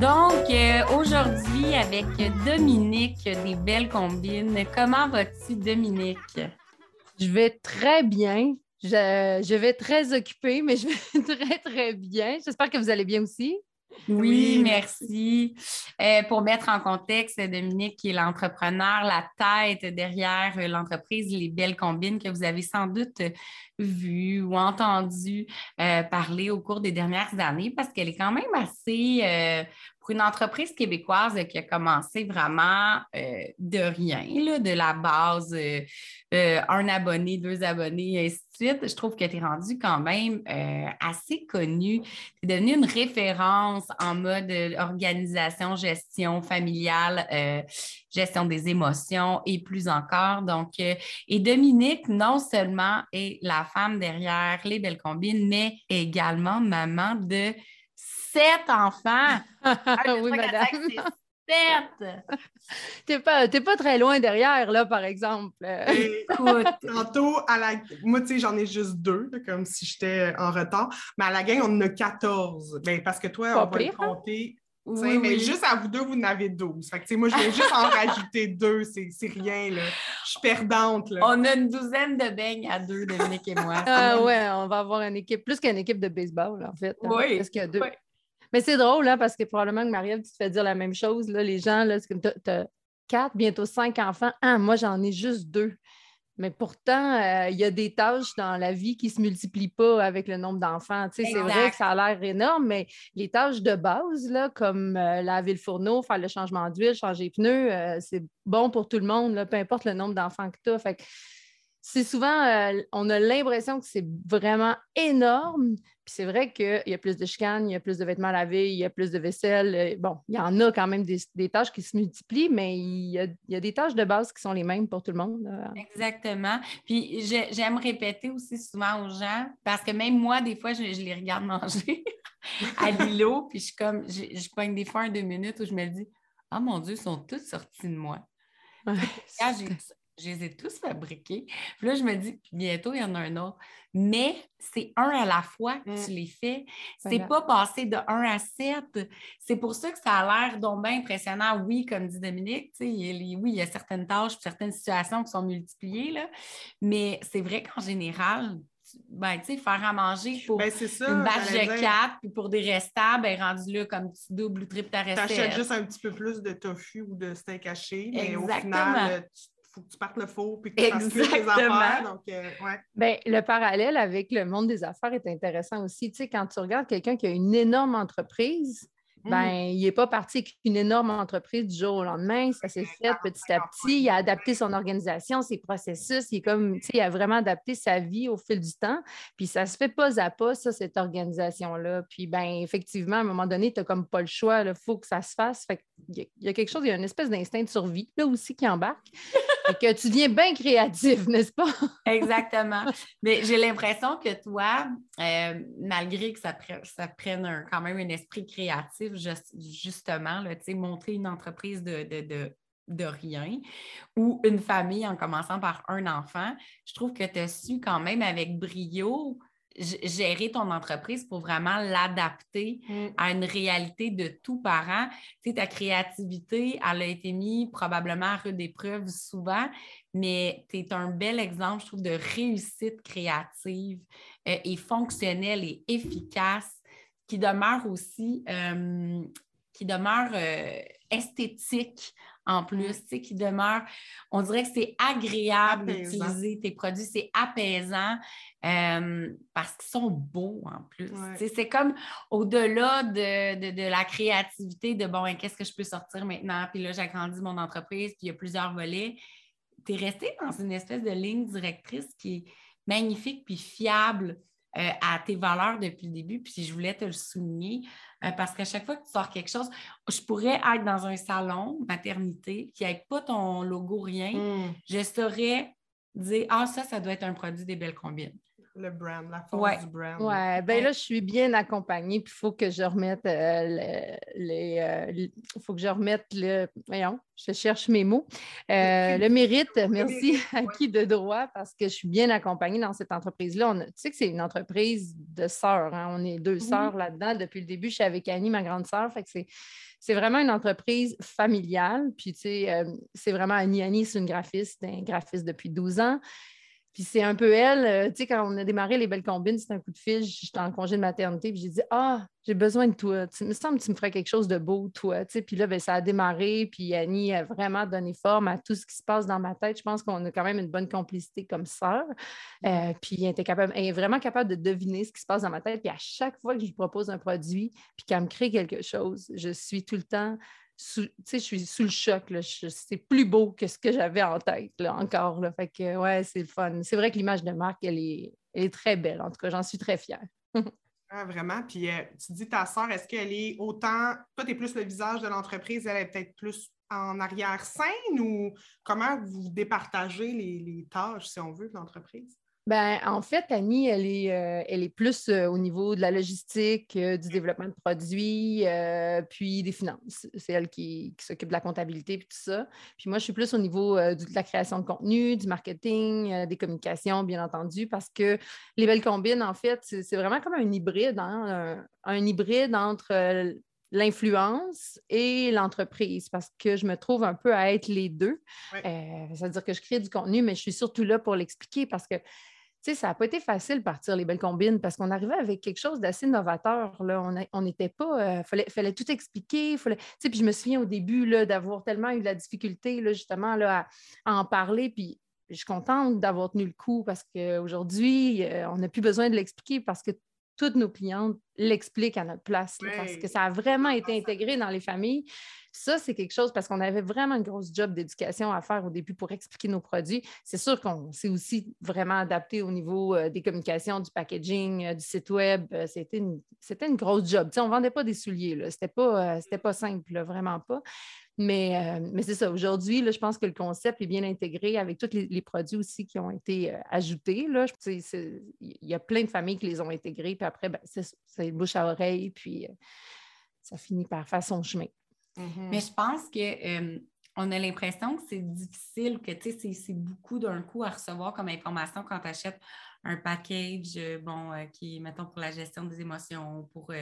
Donc, euh, aujourd'hui, avec Dominique des Belles Combines, comment vas-tu, Dominique? Je vais très bien. Je, je, vais très occupée, mais je vais très, très bien. J'espère que vous allez bien aussi. Oui, merci. Euh, pour mettre en contexte, Dominique qui est l'entrepreneur, la tête derrière l'entreprise Les Belles Combines que vous avez sans doute vu ou entendu euh, parler au cours des dernières années parce qu'elle est quand même assez euh, pour une entreprise québécoise qui a commencé vraiment euh, de rien, de la base, euh, euh, un abonné, deux abonnés, et ainsi de suite, je trouve que tu es rendu quand même assez connu. Tu es devenu une référence en mode organisation, gestion familiale, gestion des émotions et plus encore. Donc, et Dominique, non seulement est la femme derrière les belles combines, mais également maman de sept enfants. Ah, oui, madame. Sept. T'es pas, pas très loin derrière, là, par exemple. Écoute, tantôt, à la... moi, tu sais, j'en ai juste deux, comme si j'étais en retard. Mais à la gang, on en a 14. Ben, parce que toi, on va le hein? compter. Oui, mais juste à vous deux, vous en avez 12. Fait que, moi, je vais juste en rajouter deux. C'est rien, là. Je suis perdante, là. On a une douzaine de beignes à deux, Dominique et moi. Ah ouais, on va avoir une équipe, plus qu'une équipe de baseball, en fait. Hein, oui. parce qu'il y a deux. Mais c'est drôle, là, parce que probablement que Marie-Ève, tu te fais dire la même chose. Là, les gens, là, tu as quatre, bientôt cinq enfants. Ah, moi, j'en ai juste deux. Mais pourtant, euh, il y a des tâches dans la vie qui ne se multiplient pas avec le nombre d'enfants. c'est vrai que ça a l'air énorme, mais les tâches de base, là, comme euh, laver le fourneau, faire le changement d'huile, changer les pneus, euh, c'est bon pour tout le monde, là, peu importe le nombre d'enfants que tu as. Fait c'est souvent, on a l'impression que c'est vraiment énorme. Puis c'est vrai qu'il y a plus de chicanes, il y a plus de vêtements à laver, il y a plus de vaisselle. Euh, bon, il y en a quand même des, tâches qui se multiplient, mais il y, a, des tâches de base qui sont les mêmes pour tout le monde. Exactement. Puis j'aime répéter aussi souvent aux gens, parce que même moi, des fois, je, les regarde manger à l'îlot, puis je comme, je, je pogne des fois un deux minutes où je me dis, ah oh, mon Dieu, ils sont tous sortis de moi. Je les ai tous fabriqués. Puis là, je me dis, bientôt, il y en a un autre. Mais c'est un à la fois que tu mm. les fais. C'est pas passé de 1 à 7. C'est pour ça que ça a l'air donc bien impressionnant. Oui, comme dit Dominique, oui, il y a certaines tâches, certaines situations qui sont multipliées, là. mais c'est vrai qu'en général, ben, tu sais, faire à manger pour ben, une batch de 4, puis pour des restables, ben, rendu là comme tu doubles ou triples ta recette. Tu achètes juste un petit peu plus de tofu ou de steak haché, mais au final, faut que tu partes le four puis que tu fasses tes affaires. Donc, euh, ouais. ben, le parallèle avec le monde des affaires est intéressant aussi. Tu sais, quand tu regardes quelqu'un qui a une énorme entreprise, ben, mm. il n'est pas parti avec une énorme entreprise du jour au lendemain. Ça s'est fait petit à petit. Il a adapté son organisation, ses processus. Il, est comme, il a vraiment adapté sa vie au fil du temps. Puis ça se fait pas à pas, ça, cette organisation-là. Puis, ben, effectivement, à un moment donné, tu n'as comme pas le choix. Il faut que ça se fasse. Fait il y a quelque chose, il y a une espèce d'instinct de survie là aussi qui embarque. Que tu deviens bien créatif, n'est-ce pas? Exactement. Mais j'ai l'impression que toi, euh, malgré que ça, prenne quand même un esprit créatif, justement, là, montrer une entreprise de, de, rien ou une famille en commençant par un enfant, je trouve que tu as su quand même avec brio gérer ton entreprise pour vraiment l'adapter mm. à une réalité de tout parent. Tu sais, ta créativité, elle a été mise probablement à rude épreuve souvent, mais tu es un bel exemple, je trouve, de réussite créative euh, et fonctionnelle et efficace qui demeure aussi, euh, qui demeure euh, esthétique en plus, qui demeure, on dirait que c'est agréable d'utiliser tes produits, c'est apaisant euh, parce qu'ils sont beaux en plus. C'est comme au-delà de, la créativité de bon, qu'est-ce que je peux sortir maintenant? Puis là, j'agrandis mon entreprise, puis il y a plusieurs volets. Tu es resté dans une espèce de ligne directrice qui est magnifique puis fiable euh, à tes valeurs depuis le début. Puis je voulais te le souligner euh, parce qu'à chaque fois que tu sors quelque chose, je pourrais être dans un salon maternité qui n'ait pas ton logo, rien. Hmm. Je saurais dire Ah, ça, ça doit être un produit des belles combines le brand, la force du brand. Oui, ben là, je suis bien accompagnée, puis il faut que je remette euh, les. Il faut que je remette le. Voyons, je cherche mes mots. Euh, le mérite, merci à qui de droit, parce que je suis bien accompagnée dans cette entreprise-là. Tu sais que c'est une entreprise de sœurs. Hein? On est deux sœurs là-dedans. Depuis le début, je suis avec Annie, ma grande sœur. Fait que c'est c'est vraiment une entreprise familiale. Puis, tu sais, euh, c'est vraiment Annie. Annie, c'est une graphiste, un graphiste depuis 12 ans. Puis c'est un peu elle, euh, tu sais, quand on a démarré les belles combines, c'était un coup de fil, j'étais en congé de maternité, puis j'ai dit Ah, j'ai besoin de toi. Tu me semble que tu me ferais quelque chose de beau, toi. Tu sais, puis là, ben, ça a démarré, puis Annie a vraiment donné forme à tout ce qui se passe dans ma tête. Je pense qu'on a quand même une bonne complicité comme sœur. Euh, puis elle, était capable, elle est vraiment capable de deviner ce qui se passe dans ma tête. Puis à chaque fois que je lui propose un produit, puis qu'elle me crée quelque chose, je suis tout le temps je suis sous le choc. C'est plus beau que ce que j'avais en tête encore. Là. Fait que, ouais, c'est le fun. C'est vrai que l'image de marque, elle est, très belle. En tout cas, j'en suis très fière. ah, vraiment? Puis euh, tu dis ta soeur, est-ce qu'elle est autant. Toi, tu es plus le visage de l'entreprise, elle est peut-être plus en arrière-scène ou comment vous départagez les, les tâches, si on veut, de l'entreprise? Ben, en fait, Annie, elle est, euh, elle est plus euh, au niveau de la logistique, euh, du développement de produits, puis des finances. C'est elle qui, s'occupe de la comptabilité et tout ça. Puis moi, je suis plus au niveau de la création de contenu, du marketing, des communications, bien entendu, parce que les belles combines, en fait, c'est vraiment comme un hybride, hein, un, hybride entre l'influence et l'entreprise parce que je me trouve un peu à être les deux. C'est-à-dire que je crée du contenu, mais je suis surtout là pour l'expliquer parce que sais, ça n'a pas été facile de partir les belles combines parce qu'on arrivait avec quelque chose d'assez novateur. Là. On n'était pas. Il euh, fallait, tout expliquer. Fallait, puis je me souviens au début d'avoir tellement eu de la difficulté là, justement là, à, en parler. Puis je suis contente d'avoir tenu le coup parce qu'aujourd'hui, euh, on n'a plus besoin de l'expliquer parce que toutes nos clientes l'expliquent à notre place parce que ça a vraiment été intégré dans les familles. Ça, c'est quelque chose parce qu'on avait vraiment une grosse job d'éducation à faire au début pour expliquer nos produits. C'est sûr qu'on s'est aussi vraiment adapté au niveau euh, des communications, du packaging, euh, du site web. Euh, c'était une, une grosse job. on ne vendait pas des souliers. Ce n'était pas, pas simple, vraiment pas. Mais, mais c'est ça. Aujourd'hui, je pense que le concept est bien intégré avec tous les, produits aussi qui ont été ajoutés. Il y a plein de familles qui les ont intégrés. Puis après, ben, c'est bouche à oreille. Puis ça finit par faire son chemin. Mm-hmm. Mais je pense que euh, on a l'impression que c'est difficile, que c'est beaucoup d'un coup à recevoir comme information quand tu achètes un package, euh, bon, euh, qui est, mettons, pour la gestion des émotions, pour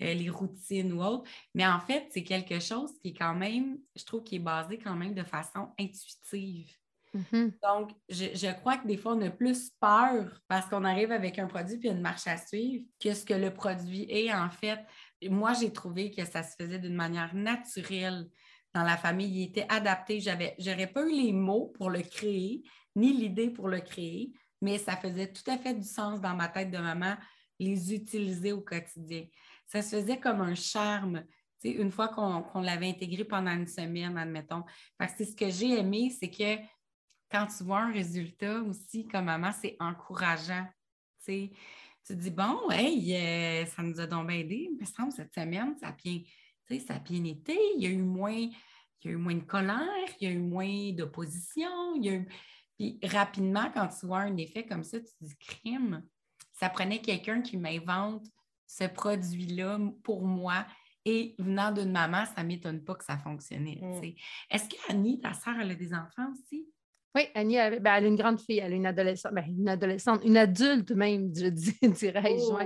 les routines ou autre. Mais en fait, c'est quelque chose qui est quand même, je trouve, qui est basé quand même de façon intuitive. Mm-hmm. Donc, je, je, crois que des fois, on a plus peur parce qu'on arrive avec un produit puis une marche à suivre que ce que le produit est en fait moi, j'ai trouvé que ça se faisait d'une manière naturelle dans la famille. Il était adapté. J'avais, n'aurais pas eu les mots pour le créer, ni l'idée pour le créer, mais ça faisait tout à fait du sens dans ma tête de maman les utiliser au quotidien. Ça se faisait comme un charme. une fois qu'on, l'avait intégré pendant une semaine, admettons. Parce que ce que j'ai aimé, c'est que quand tu vois un résultat aussi comme maman, c'est encourageant tu dis, bon, hey, euh, ça nous a donc aidé. Mais semble cette semaine, ça a bien, ça a bien été. Il y a eu moins, il y a eu moins de colère, il y a eu moins d'opposition. Puis rapidement, quand tu vois un effet comme ça, tu te dis, crime, ça prenait quelqu'un qui m'invente ce produit-là pour moi. Et venant d'une maman, ça ne m'étonne pas que ça fonctionnait. Mm. Est-ce qu'Annie, ta soeur, elle a des enfants aussi? Oui, Annie, elle, ben, elle, a une grande fille, elle a une adolescente, ben, une adolescente, une adulte même, je dirais. Oh.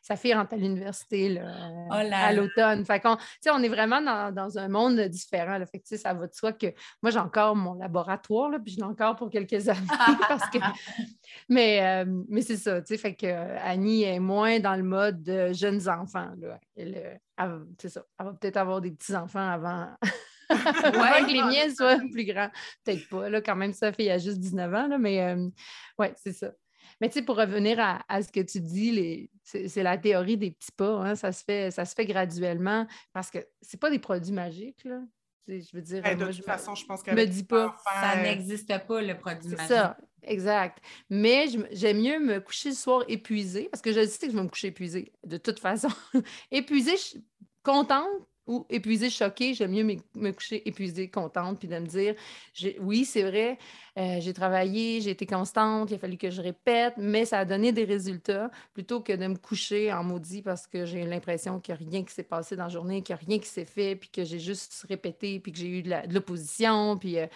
Sa fille rentre à l'université oh à l'automne. Fait qu'on, on est vraiment dans, un monde différent. Là. Fait que, ça va de soi que moi, j'ai encore mon laboratoire, là, puis je l'ai encore pour quelques années. parce que... Mais, euh, mais c'est ça, fait que Annie est moins dans le mode de jeunes enfants. Là. Elle, elle, ça, elle va peut-être avoir des petits-enfants avant. Ouais, que les miens soient plus grands. Peut-être pas, là, quand même, ça fait a juste 19 ans, là, mais euh, ouais, c'est ça. Mais tu sais, pour revenir à, ce que tu dis, c'est la théorie des petits pas. Hein, ça, se fait, ça se fait graduellement parce que c'est pas des produits magiques. Là. Je veux dire, de toute façon, je pense que me dis pas. Ça n'existe pas, le produit magique. C'est ça, exact. Mais j'aime mieux me coucher le soir épuisée parce que je sais que je vais me coucher épuisée de toute façon. épuisée, contente, ou épuisée, choquée, j'aime mieux me, coucher épuisée, contente, puis de me dire, oui, c'est vrai, euh, j'ai travaillé, j'ai été constante, il a fallu que je répète, mais ça a donné des résultats, plutôt que de me coucher en maudit parce que j'ai l'impression qu'il n'y a rien qui s'est passé dans la journée, qu'il n'y a rien qui s'est fait, puis que j'ai juste répété, puis que j'ai eu de l'opposition, puis... Euh,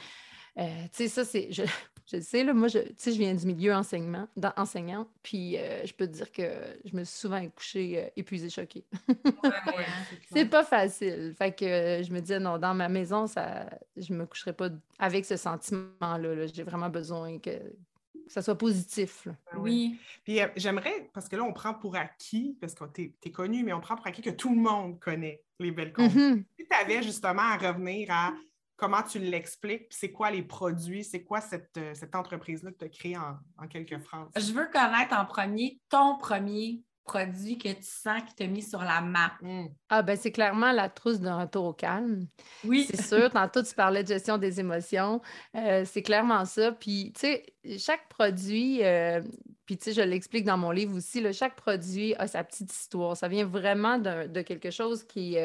euh, tu sais, ça, c'est. Je, sais, là, moi, je, je viens du milieu enseignement, enseignant, puis euh, je peux te dire que je me suis souvent couchée euh, épuisée, choquée. c'est pas facile. Fait que je me disais, non, dans ma maison, ça, je me coucherai pas avec ce sentiment-là. J'ai vraiment besoin que, ça soit positif. Ah oui. Puis j'aimerais, parce que là, on prend pour acquis, parce que tu es, connu, mais on prend pour acquis que tout le monde connaît les belles comptes. Mm-hmm. Si tu avais justement à revenir à comment tu l'expliques, c'est quoi les produits, c'est quoi cette, euh, entreprise-là que tu as créée en, quelques phrases? Je veux connaître en premier ton premier produit que tu sens qui t'a mis sur la map. Hmm. Ah, ben c'est clairement la trousse d'un retour au calme. Oui. C'est sûr. Tantôt, tu parlais de gestion des émotions. Euh, c'est clairement ça. Puis, tu sais, chaque produit, euh, puis tu sais, je l'explique dans mon livre aussi, chaque produit a sa petite histoire. Ça vient vraiment de, quelque chose qui,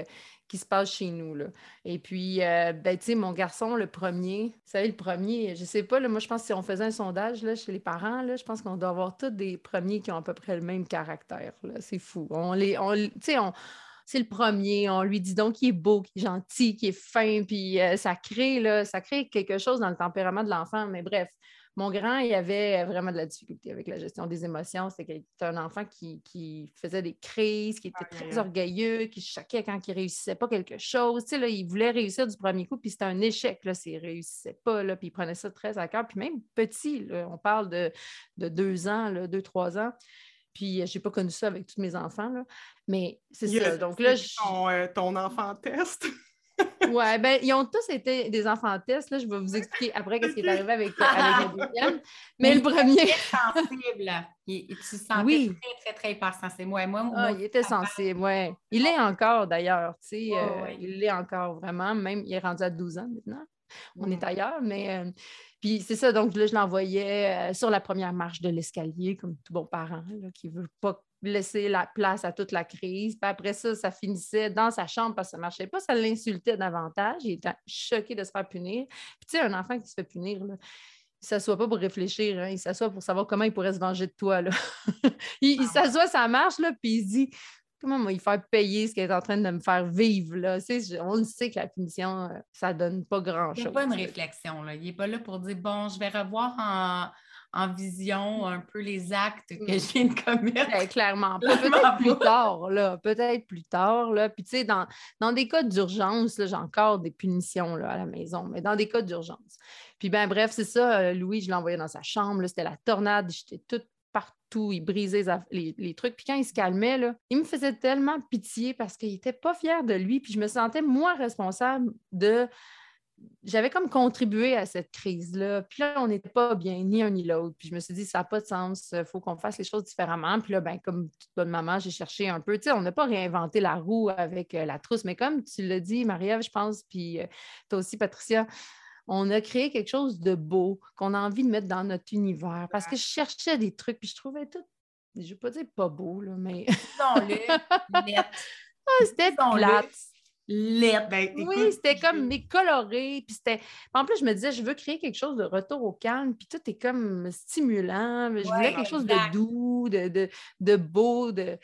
qui se passe chez nous. Et puis, euh, ben, tu sais, mon garçon, le premier, vous savez, le premier, je sais pas, là, moi, je pense que si on faisait un sondage chez les parents, là, je pense qu'on doit avoir tous des premiers qui ont à peu près le même caractère. C'est fou. On les, on, on, c'est le premier, on lui dit donc qu'il est beau, qu'il est gentil, qu'il est fin, puis euh, ça crée, ça crée quelque chose dans le tempérament de l'enfant. Mais bref, mon grand, il avait vraiment de la difficulté avec la gestion des émotions. C'était un enfant qui, faisait des crises, qui était très orgueilleux, qui choquait quand il réussissait pas quelque chose. Tu sais, là, il voulait réussir du premier coup, puis c'était un échec là, s'il réussissait pas, là, puis il prenait ça très à cœur. Puis même petit, on parle de, deux ans, là, deux, trois ans. Puis, je n'ai pas connu ça avec tous mes enfants, là. mais c'est ça. Donc là, ton, euh, ton enfant test. Oui, ben, ils ont tous été des enfants tests. Là. Je vais vous expliquer après ce qui est arrivé avec, avec le deuxième. Mais, le premier. Il sensible. Il, tu sentais oui. très, très, très hypersensible. Ouais, moi, ah, il était sensible, oui. Il l'est encore d'ailleurs. Tu sais, euh, Il l'est encore vraiment. Même, il est rendu à 12 ans maintenant. On est ailleurs, mais. Euh, puis c'est ça, donc là, je l'envoyais euh, sur la première marche de l'escalier, comme tout bon parent là, qui ne veut pas laisser la place à toute la crise. Puis après ça, ça finissait dans sa chambre parce que ça ne marchait pas. Ça l'insultait davantage. Il était choqué de se faire punir. Puis tu sais, un enfant qui se fait punir, là, il ne s'assoit pas pour réfléchir, hein. il s'assoit pour savoir comment il pourrait se venger de toi. Là. il, ah. s'assoit, ça marche, là, puis il se dit comment il faire payer ce qu'il est en train de me faire vivre. Là? on le sait que la punition, euh, ça ne donne pas grand-chose. Il n'y a pas une réflexion. Là. Il n'est pas là pour dire bon, je vais revoir en en vision un peu les actes que je viens de commettre. Ben, clairement Peut-être plus tard, là. Peut-être plus tard, là. Puis, tu sais, dans, des cas d'urgence, j'ai encore des punitions là, à la maison, mais dans des cas d'urgence. Puis, ben bref, c'est ça. Euh, Louis, je l'ai envoyé dans sa chambre. C'était la tornade. J'étais toute partout. Il brisait les, trucs. Puis quand il se calmait, là, il me faisait tellement pitié parce qu'il n'était pas fier de lui. Puis je me sentais, moi, responsable de j'avais comme contribué à cette crise-là. Puis là, on n'était pas bien, ni un ni l'autre. Puis je me suis dit, ça n'a pas de sens, il faut qu'on fasse les choses différemment. Puis là, ben, comme toute bonne maman, j'ai cherché un peu. Tu sais, on n'a pas réinventé la roue avec euh, la trousse, mais comme tu l'as dit, Marie-Ève, je pense, puis euh, toi aussi, Patricia, on a créé quelque chose de beau qu'on a envie de mettre dans notre univers. Parce que je cherchais des trucs, puis je trouvais tout, je ne vais pas dire pas beau, là, mais. le ah, c'était plate. Ben, oui, c'était comme mais coloré. Puis c'était. En plus, je me disais, je veux créer quelque chose de retour au calme. Puis tout est comme stimulant. Je voulais quelque chose de doux, de, beau. De...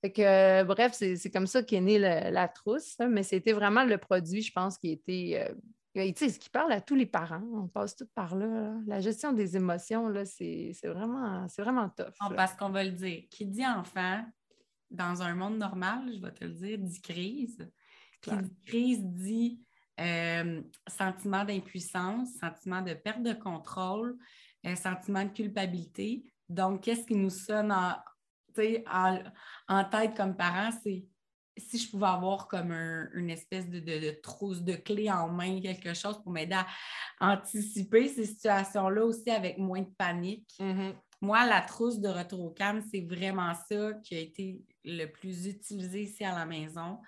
Fait que, bref, c'est comme ça qu'est née la, trousse. Mais c'était vraiment le produit, je pense, qui était. Euh, ce qui parle à tous les parents. On passe tout par là. La gestion des émotions, c'est vraiment, vraiment tough. parce qu'on va le dire. Qui dit enfant, dans un monde normal, je vais te le dire, dit crise. Crise dit euh, sentiment d'impuissance, sentiment de perte de contrôle, euh, sentiment de culpabilité. Donc, qu'est-ce qui nous sonne en, en tête comme parents, c'est si je pouvais avoir comme une espèce de, trousse de clés en main, quelque chose pour m'aider à anticiper ces situations-là aussi avec moins de panique. Mm-hmm. Moi, la trousse de retour au calme, c'est vraiment ça qui a été le plus utilisé ici à la maison,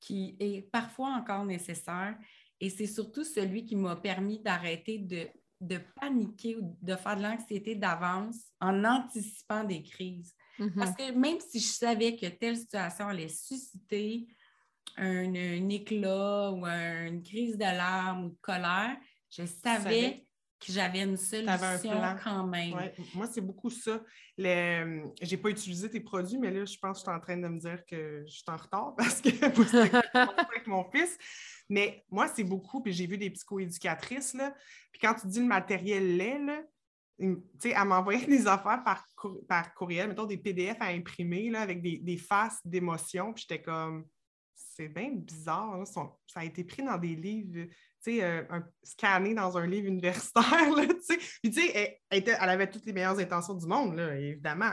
qui est parfois encore nécessaire. Et c'est surtout celui qui m'a permis d'arrêter de, de paniquer ou de faire de l'anxiété d'avance en anticipant des crises. Parce mm-hmm. que même si je savais que telle situation allait susciter un, éclat ou une crise d'alarme ou de colère, je savais que j'avais une solution quand même. Moi, c'est beaucoup ça. Je n'ai pas utilisé tes produits, mais là, je pense que je suis en train de me dire que je suis en retard parce que avec mon fils. Mais moi, c'est beaucoup, puis j'ai vu des psychoéducatrices, là. Puis quand tu dis le matériel lait, là, elle m'envoyait des affaires par, par courriel, mettons des PDF à imprimer là, avec des, faces d'émotions. Puis j'étais comme, c'est bien bizarre. ça a été pris dans des livres, euh, scanné dans un livre universitaire. Là, elle, avait toutes les meilleures intentions du monde, là, évidemment.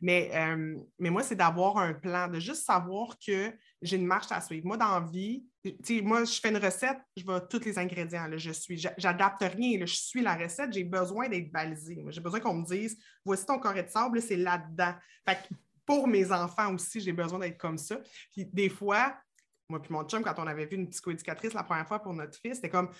Mais, euh, mais moi, c'est d'avoir un plan, de juste savoir que j'ai une marche à suivre. Moi, dans vie, moi, je fais une recette, je vois tous les ingrédients. Là, je suis, j'adapte rien. je suis la recette, j'ai besoin d'être balisée. J'ai besoin qu'on me dise voici ton carré de sable, c'est là-dedans. pour mes enfants aussi, j'ai besoin d'être comme ça. Puis des fois, moi puis mon chum, quand on avait vu une psychoéducatrice la première fois pour notre fils, c'était comme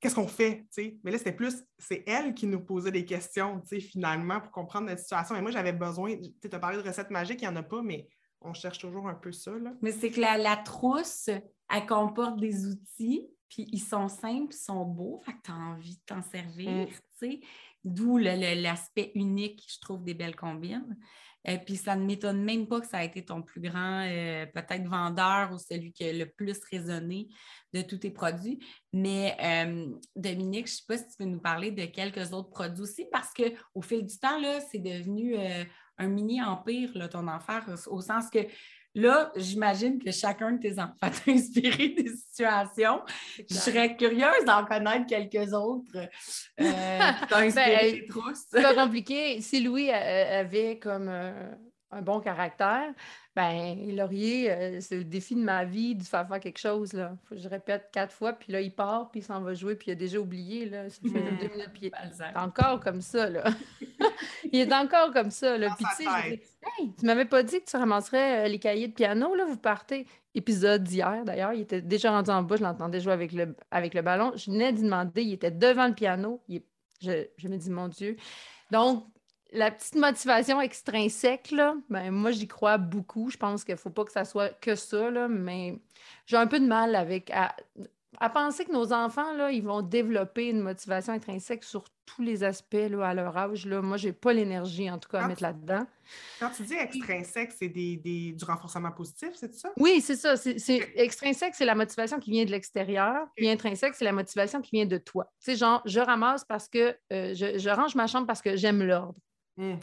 qu'est-ce qu'on fait? Mais là, c'était plus, c'est elle qui nous posait des questions, finalement, pour comprendre notre situation. Et moi, j'avais besoin, tu as parlé de recettes magiques, il n'y en a pas, mais on cherche toujours un peu ça. Là. Mais c'est que la, trousse, elle comporte des outils, puis ils sont simples, ils sont beaux, fait que tu as envie de t'en servir, mm. tu sais. D'où l'aspect unique, je trouve, des belles combines. Euh, puis ça ne m'étonne même pas que ça a été ton plus grand, euh, peut-être vendeur ou celui qui a le plus résonné de tous tes produits. Mais euh, Dominique, je ne sais pas si tu veux nous parler de quelques autres produits aussi, parce qu'au fil du temps, c'est devenu un mini empire, ton enfer, au sens que Là, j'imagine que chacun de tes enfants t'a inspiré des situations. Je serais curieuse d'en connaître quelques autres euh, qui t'ont inspiré ben, C'est pas compliqué. Si Louis avait comme euh, un bon caractère, ben, Laurier, euh, c'est le défi de ma vie de faire faire quelque chose. Là. Faut que je répète quatre fois, puis là, il part, puis il s'en va jouer, puis il a déjà oublié. Là. Ça fait deux minutes, puis il est encore comme ça. Là. il est encore comme ça. Là. Puis, tu sais, hey, tu m'avais pas dit que tu ramasserais euh, les cahiers de piano, là, vous partez. Épisode d'hier, d'ailleurs, il était déjà rendu en bas, je l'entendais jouer avec le, avec le ballon. Je venais d'y demander, il était devant le piano. je, je me dis, mon Dieu. Donc, la petite motivation extrinsèque, là, ben, moi, j'y crois beaucoup. Je pense qu'il ne faut pas que ça soit que ça, là, mais j'ai un peu de mal avec à, penser que nos enfants, là, ils vont développer une motivation intrinsèque sur tous les aspects là, à leur âge. Là. Moi, je n'ai pas l'énergie, en tout cas, à mettre là-dedans. Quand tu dis extrinsèque, c'est des, du renforcement positif, c'est ça? Oui, c'est ça. C'est, Extrinsèque, c'est la motivation qui vient de l'extérieur. Puis intrinsèque, c'est la motivation qui vient de toi. Tu sais, genre, je ramasse parce que euh, je, je range ma chambre parce que j'aime l'ordre. Hmm.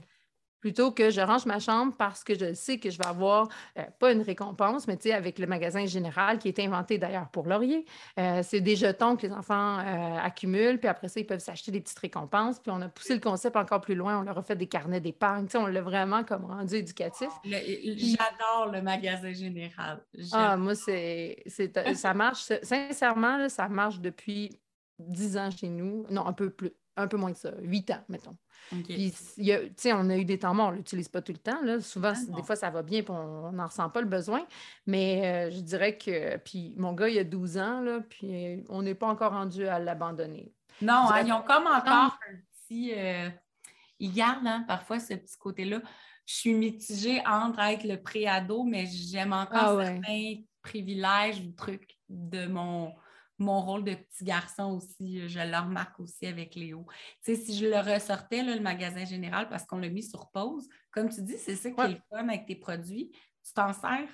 Plutôt que je range ma chambre parce que je sais que je vais avoir, euh, pas une récompense, mais tu sais, avec le magasin général qui est inventé d'ailleurs pour Laurier, euh, c'est des jetons que les enfants euh, accumulent, puis après ça, ils peuvent s'acheter des petites récompenses. Puis on a poussé le concept encore plus loin, on leur a fait des carnets d'épargne, tu sais, on l'a vraiment comme rendu éducatif. J'adore le magasin général. Ah, moi, c'est, ça marche, sincèrement, ça marche depuis dix ans chez nous, non, un peu plus, un peu moins que ça, huit ans, mettons. Puis, on a eu des temps morts, on ne l'utilise pas tout le temps. Là. Souvent, ah des fois, ça va bien et on n'en ressent pas le besoin. Mais euh, je dirais que. Puis mon gars, il a 12 ans, là, puis on n'est pas encore rendu à l'abandonner. Non, hein, ils ont comme encore un petit. Euh, ils gardent hein, parfois ce petit côté-là. Je suis mitigée entre être le préado, mais j'aime encore ah certains privilèges ou trucs de mon mon rôle de petit garçon aussi, euh, je le remarque aussi avec Léo. Tu sais, si je le ressortais, le magasin général, parce qu'on l'a mis sur pause, comme tu dis, c'est ça qui est le fun avec tes produits. Tu t'en sers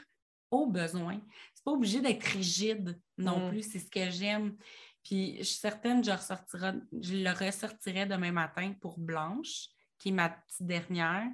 au besoin. C'est pas obligé d'être rigide non mm. plus, c'est ce que j'aime. Puis je suis certaine que je, je le ressortirais demain matin pour Blanche, qui est ma petite dernière.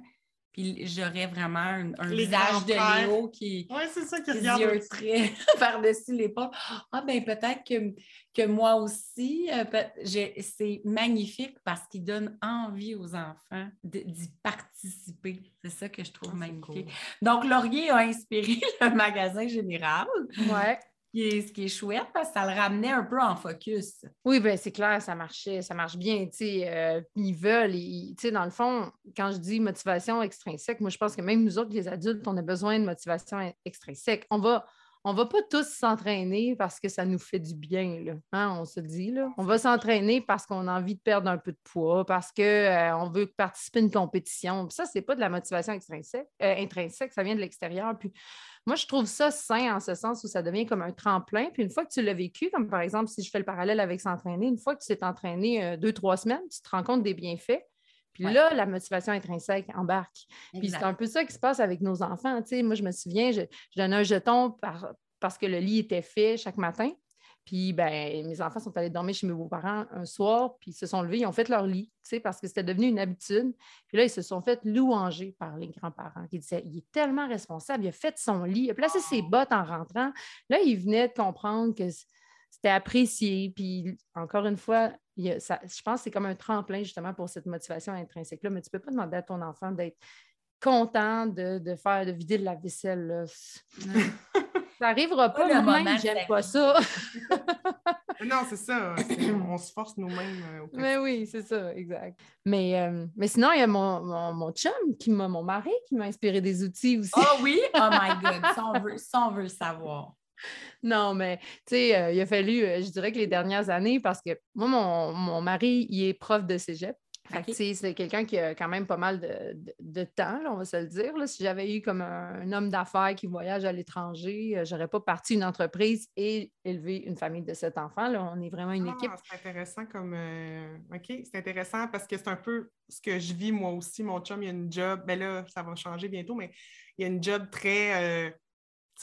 Puis j'aurais vraiment un, visage de Léo qui, ouais, c'est ça, qui, regarde très par-dessus l'épaule. Ah, ben peut-être que, que moi aussi, euh, c'est magnifique parce qu'il donne envie aux enfants d'y participer. C'est ça que je trouve ah, magnifique. Donc, Laurier a inspiré le magasin général. Ouais ce qui est chouette parce que ça le ramenait un peu en focus. Oui, bien, c'est clair, ça marchait, ça marche bien. Euh, ils veulent, sais, dans le fond, quand je dis motivation extrinsèque, moi, je pense que même nous autres, les adultes, on a besoin de motivation extrinsèque. On va, on va pas tous s'entraîner parce que ça nous fait du bien, là. Hein, on se dit. Là. On va s'entraîner parce qu'on a envie de perdre un peu de poids, parce qu'on euh, veut participer à une compétition. ça, c'est pas de la motivation extrinsèque, euh, intrinsèque, ça vient de l'extérieur. Puis moi, je trouve ça sain en ce sens où ça devient comme un tremplin. Puis une fois que tu l'as vécu, comme par exemple, si je fais le parallèle avec s'entraîner, une fois que tu t'es entraîné euh, deux, trois semaines, tu te rends compte des bienfaits. Puis là, la motivation intrinsèque embarque. Puis c'est un peu ça qui se passe avec nos enfants. moi, je me souviens, je, je donnais un jeton parce que le lit était fait chaque matin. Puis, ben, mes enfants sont allés dormir chez mes beaux-parents un soir, puis ils se sont levés, ils ont fait leur lit, tu sais, parce que c'était devenu une habitude. Puis là, ils se sont fait louanger par les grands-parents qui disaient il est tellement responsable, il a fait son lit, il a placé ses bottes en rentrant. Là, ils venaient de comprendre que c'était apprécié. Puis, encore une fois, je pense que c'est comme un tremplin justement pour cette motivation intrinsèque-là, mais tu ne peux pas demander à ton enfant d'être content de, faire, de vider de la vaisselle. Ça n'arrivera pas, moi-même, j'aime pas ça. non, c'est ça. On se force nous-mêmes. Euh, mais oui, c'est ça, exact. Mais, euh, mais sinon, il y a mon, mon, chum, qui m'a, mon mari, qui m'a inspiré des outils aussi. Oh oui? Oh my God! Ça, on veut, ça, on veut savoir. Non, mais tu sais, euh, il a fallu, je dirais que les dernières années, parce que moi, mon, mon mari, il est prof de cégep. C'est quelqu'un qui a quand même pas mal de, temps, on va se le dire. Si j'avais eu comme un, homme d'affaires qui voyage à l'étranger, je euh, j'aurais pas parti une entreprise et élevé une famille de sept enfants. Là. On est vraiment une ah, équipe. C'est intéressant comme. euh, OK, c'est intéressant parce que c'est un peu ce que je vis moi aussi. Mon chum, il y a une job. Ben là, ça va changer bientôt, mais il y a une job très. Euh,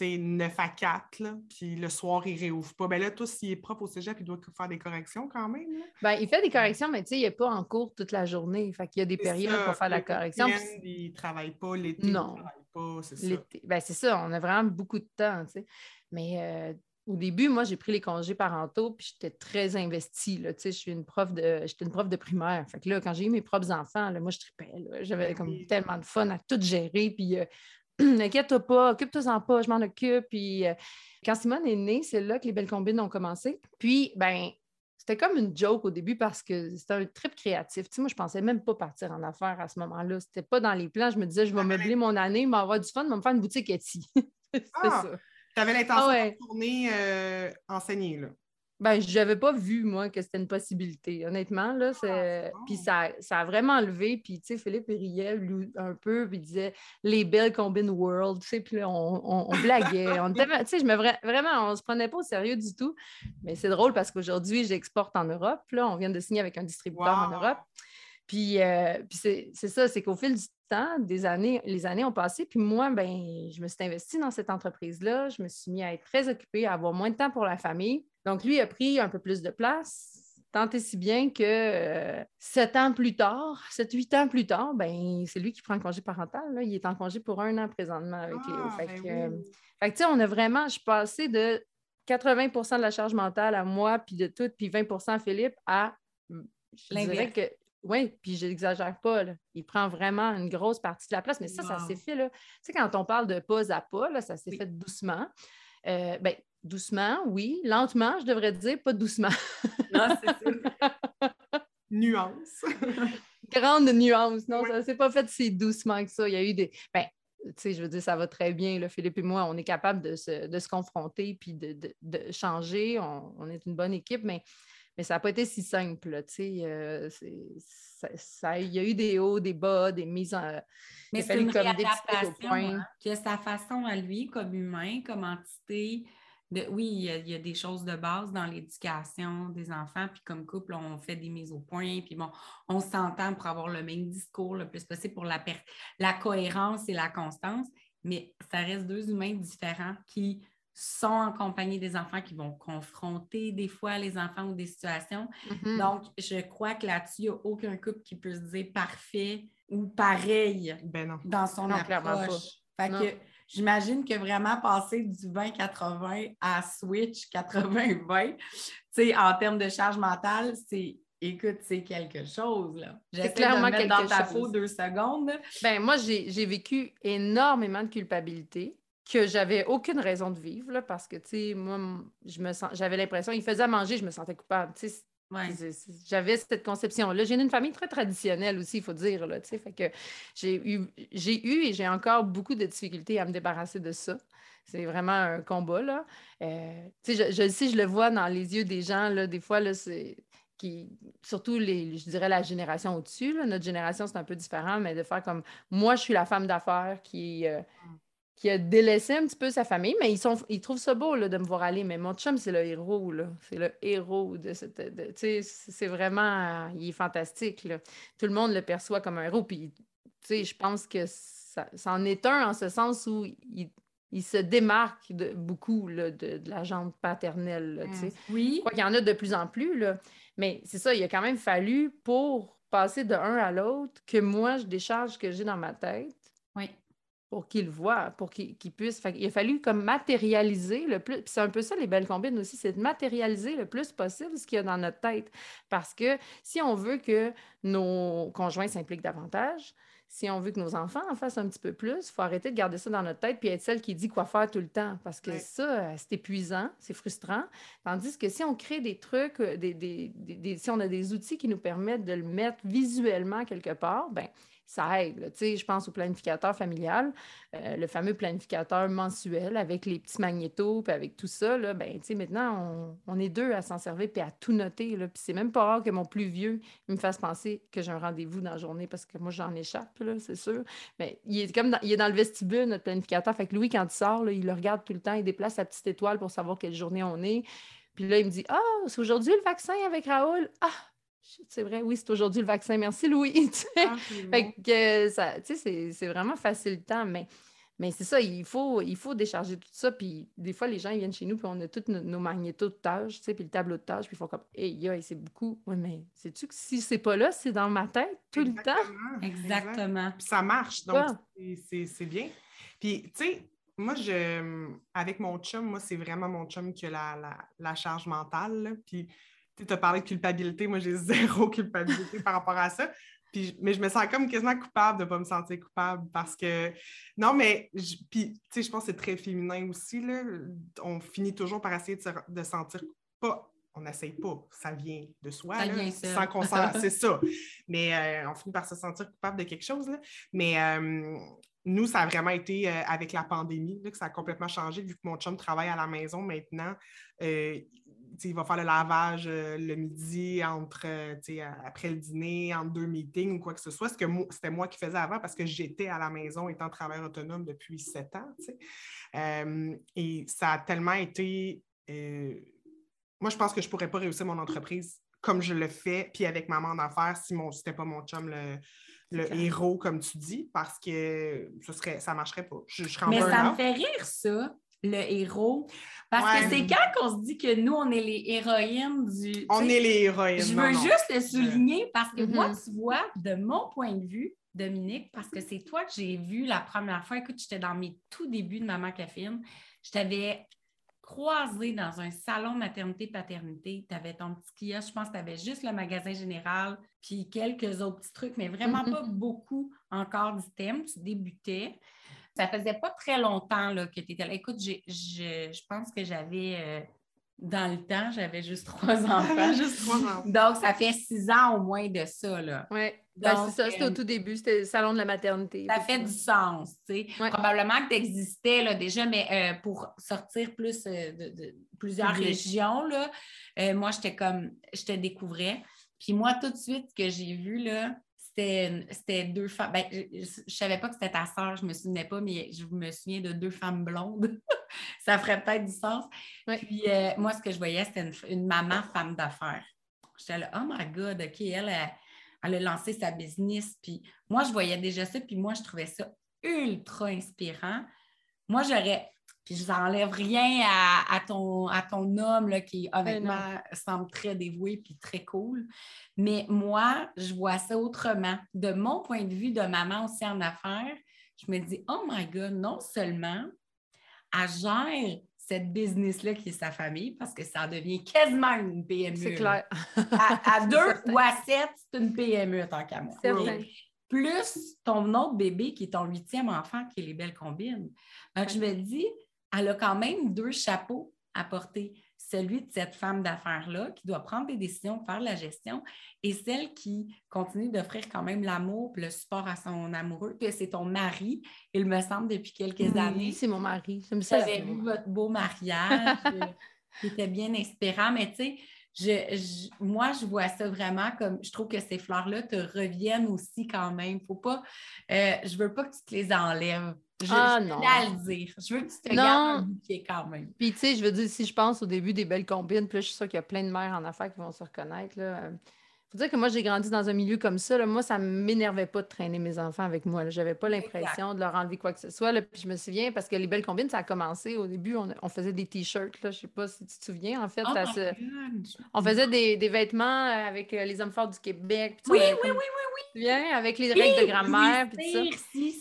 9 à 4, là, puis le soir, il ne réouvre pas. Ben là, tout s'il est propre au cégep, il doit faire des corrections quand même. Ben, il fait des corrections, mais il n'est pas en cours toute la journée. Fait qu'il y a des périodes pour faire la correction. Il ne travaille pas l'été. Non. pas, c'est ça. Ben, c'est ça, on a vraiment beaucoup de temps. Mais euh, au début, moi, j'ai pris les congés parentaux, puis j'étais très investie. Là, je suis une prof de, j'étais une prof de primaire. Fait que là, quand j'ai eu mes propres enfants, là, moi, je tripais. J'avais ben comme tellement de fun à tout gérer. Puis euh, Inquiète-toi pas, occupe-toi-en pas, je m'en occupe. Puis euh, quand Simone est née, c'est là que les belles combines ont commencé. Puis, ben, c'était comme une joke au début parce que c'était un trip créatif. Tu sais, moi, je pensais même pas partir en affaires à ce moment-là. C'était pas dans les plans. Je me disais, je vais meubler mon année, m'avoir du fun, me faire une boutique Etsy. c'était ah, ça. Tu avais l'intention ah de tourner euh, enseigner, là. Ben, je n'avais pas vu, moi, que c'était une possibilité. Honnêtement, là, ah, puis ça, ça, a vraiment levé. Puis, tu sais, Philippe riait un peu, puis il disait « les belles combines world », tu sais, puis là, on, on, blaguait. on tu sais, je me... Vraiment, on se prenait pas au sérieux du tout. Mais c'est drôle parce qu'aujourd'hui, j'exporte en Europe. Là, on vient de signer avec un distributeur en Europe. Puis, euh, puis c'est, ça, c'est qu'au fil du temps, des années, les années ont passé, puis moi, ben, je me suis investie dans cette entreprise-là. Je me suis mis à être très occupée, à avoir moins de temps pour la famille. Donc, lui a pris un peu plus de place, tant et si bien que euh, sept ans plus tard, sept, huit ans plus tard, ben, c'est lui qui prend le congé parental. Il est en congé pour un an présentement avec Léo. Ah, fait, ben que, euh, fait que, on a vraiment, je suis passée de 80% de la charge mentale à moi, puis de tout, puis 20% à Philippe, à. Je dirais que. Oui, puis je n'exagère pas. Il prend vraiment une grosse partie de la place, mais ça, ça s'est fait. Tu sais, quand on parle de pas à pas, là, ça s'est fait doucement. Euh, ben, doucement, oui. Lentement, je devrais dire, pas doucement. non, c'est ça. nuance. Grande nuance. Non, ça s'est pas fait si doucement que ça. Il y a eu des. Ben, tu sais, je veux dire, ça va très bien. Là, Philippe et moi, on est capable de se, confronter puis de, changer. On, est une bonne équipe, mais, mais ça n'a pas été si simple. Tu sais, euh, ça, il y a eu des hauts, des bas, des mises en. Mais c'est une réadaptation, hein, que sa façon à lui, comme humain, comme entité, oui, il y, a, des choses de base dans l'éducation des enfants, puis comme couple, on fait des mises au point, puis bon, on s'entend pour avoir le même discours le plus possible pour la, la cohérence et la constance, mais ça reste deux humains différents qui sont en compagnie des enfants qui vont confronter des fois les enfants ou des situations. Mm-hmm. Donc, je crois que là-dessus, il n'y a aucun couple qui peut se dire parfait ou pareil ben dans son approche. Fait que j'imagine que vraiment passer du 20-80 à switch 80-20, en termes de charge mentale, c'est écoute, c'est quelque chose. là. J'essaie clairement de mettre dans ta peau deux secondes. Ben, moi, j'ai vécu énormément de culpabilité que j'avais aucune raison de vivre, là, parce que, tu sais, moi, je me sens, j'avais l'impression, il faisait à manger, je me sentais coupable, tu sais. J'avais cette conception-là. J'ai une famille très traditionnelle aussi, il faut dire. Là, fait que j'ai eu, eu et j'ai encore beaucoup de difficultés à me débarrasser de ça. C'est vraiment un combat. Là. Euh, je, je, sais, je le vois dans les yeux des gens, là, des fois, là, c'est qui, surtout les, je dirais la génération au-dessus, notre génération, c'est un peu différent, mais de faire comme moi, je suis la femme d'affaires qui, euh, mm qui a délaissé un petit peu sa famille, mais ils, sont, ils trouvent ça beau là, de me voir aller. Mais mon chum, c'est le héros. Là. C'est le héros de cette. c'est vraiment. il est fantastique. Là. Tout le monde le perçoit comme un héros. Puis, je pense que ça, en est un en ce sens où il, il se démarque de, beaucoup là, de, de, la jambe paternelle. Mmh. oui. Je crois qu'il y en a de plus en plus. Là. Mais c'est ça, il a quand même fallu pour passer de un à l'autre que moi, je décharge ce que j'ai dans ma tête. Pour qu'il voit, pour qu'il puisse. il a fallu comme matérialiser le plus. c'est un peu ça les belles combines aussi, c'est de matérialiser le plus possible ce qu'il y a dans notre tête. Parce que si on veut que nos conjoints s'impliquent davantage, si on veut que nos enfants en fassent un petit peu plus, il faut arrêter de garder ça dans notre tête puis être celle qui dit quoi faire tout le temps. Parce que ça, c'est épuisant, c'est frustrant. Tandis que si on crée des trucs, des, si on a des outils qui nous permettent de le mettre visuellement quelque part, ben ça aide. Je pense au planificateur familial, euh, le fameux planificateur mensuel avec les petits magnétos, puis avec tout ça. Là, ben, maintenant, on, est deux à s'en servir puis à tout noter. Puis c'est même pas rare que mon plus vieux me fasse penser que j'ai un rendez-vous dans la journée parce que moi, j'en échappe, c'est sûr. Mais il est comme dans, il est dans le vestibule, notre planificateur. Fait que Louis, quand il sort, il le regarde tout le temps, il déplace sa petite étoile pour savoir quelle journée on est. Puis là, il me dit Ah, c'est aujourd'hui le vaccin avec Raoul. Ah, c'est vrai, oui, c'est aujourd'hui le vaccin. Merci, Louis. Ah, fait que ça, c'est vraiment facilitant, mais, mais c'est ça, il faut, il faut décharger tout ça. Puis des fois, les gens ils viennent chez nous, puis on a tous nos, magnétos de tâches, puis le tableau de tâches, puis ils font comme, hey, c'est beaucoup. Oui, mais sais-tu que si c'est pas là, c'est dans ma tête tout le temps? Exactement. Puis ça marche, donc c'est bien. Puis, tu sais, moi, je, avec mon chum, moi, c'est vraiment mon chum qui a la, la, charge mentale. Puis tu as parlé de culpabilité. Moi, j'ai zéro culpabilité par rapport à ça. Puis, mais je me sens comme quasiment coupable de ne pas me sentir coupable parce que. Non, mais. puis, tu sais, je pense que c'est très féminin aussi. Là. On finit toujours par essayer de, se, de sentir pas. On n'essaye pas, ça vient de soi, sans qu'on C'est ça. Mais euh, on finit par se sentir coupable de quelque chose. Là. Mais euh, nous, ça a vraiment été euh, avec la pandémie là, que ça a complètement changé, vu que mon chum travaille à la maison maintenant il va faire le lavage euh, le midi entre, euh, après le dîner, entre deux meetings ou quoi que ce soit. Ce que c'était moi qui faisais avant parce que j'étais à la maison étant travailleur autonome depuis sept ans. Euh, et ça a tellement été. moi, je pense que je ne pourrais pas réussir mon entreprise comme je le fais, puis avec maman d'affaires, si ce n'était pas mon chum le, héros, comme tu dis, parce que ce serait, ça ne marcherait pas. Je, Mais ça me fait rire, ça le héros. Parce que c'est quand qu'on se dit que nous, on est les héroïnes du. On est les héroïnes. Je veux juste le souligner parce que moi, mm-hmm. tu vois, de mon point de vue, Dominique, parce que c'est toi que j'ai vu la première fois. Écoute, j'étais dans mes tout débuts de Maman Caféine. Je t'avais croisé dans un salon maternité-paternité. Tu avais ton petit kiosque, je pense que tu avais juste le magasin général, puis quelques autres petits trucs, mais vraiment mm-hmm. pas beaucoup encore d'items. Tu débutais. Ça faisait pas très longtemps là, que tu étais là. Écoute, je, pense que j'avais, euh, dans le temps, j'avais juste trois enfants. juste trois enfants. Donc, ça fait six ans au moins de ça. Là. Oui. Ben, c'est ça, c'était au euh, tout début, c'était le salon de la maternité. Ça fait du sens, tu sais. Probablement que tu existais là, déjà, mais euh, pour sortir plus de, plusieurs régions, là, moi, j'étais comme, je te découvrais. Puis moi, tout de suite, ce que j'ai vu, là, c'était deux femmes. Ben, je ne savais pas que c'était ta sœur, je ne me souvenais pas, mais je me souviens de deux femmes blondes. ça ferait peut-être du sens. Puis euh, moi, ce que je voyais, c'était une, maman femme d'affaires. J'étais là, oh my God, OK, elle, elle, a lancé sa business. Puis moi, je voyais déjà ça, puis moi, je trouvais ça ultra inspirant. Moi, j'aurais. Puis je n'enlève rien à, ton, à ton homme là, qui, honnêtement, semble très dévoué puis très cool. Mais moi, je vois ça autrement. De mon point de vue de maman aussi en affaires, je me dis, oh my God, non seulement elle gère cette business-là qui est sa famille, parce que ça devient quasiment une PME. C'est clair. à, deux ou à sept, c'est une PME tant qu'à moi. Plus ton autre bébé qui est ton huitième enfant, qui est les belles combines. Donc, je me dis, elle a quand même deux chapeaux à porter celui de cette femme d'affaires-là qui doit prendre des décisions, faire la gestion, et celle qui continue d'offrir quand même l'amour le support à son amoureux, que c'est ton mari, il me semble, depuis quelques années. Oui, c'est mon mari. J'avais vu votre beau mariage, euh, qui était bien inspirant, mais tu sais, je, moi, je vois ça vraiment comme je trouve que ces fleurs-là te reviennent aussi quand même. Faut pas, euh, je veux pas que tu te les enlèves. Je, ah, non. à le dire. Je veux que tu te non. gardes un bouquet quand même. Puis, tu sais, je veux dire, si je pense au début des belles combines, puis là, je suis sûre qu'il y a plein de mères en affaires qui vont se reconnaître. Là. Faut dire que moi, j'ai grandi dans un milieu comme ça. Moi, ça ne m'énervait pas de traîner mes enfants avec moi. Je n'avais pas l'impression de leur enlever quoi que ce soit. Puis je me souviens, parce que les belles combines, ça a commencé au début, on, faisait des t-shirts. Je ne sais pas si tu te souviens. En fait, oh on faisait des, vêtements euh, avec euh, les hommes forts du Québec. Oui, oui, oui, oui, oui, avec les règles de grammaire.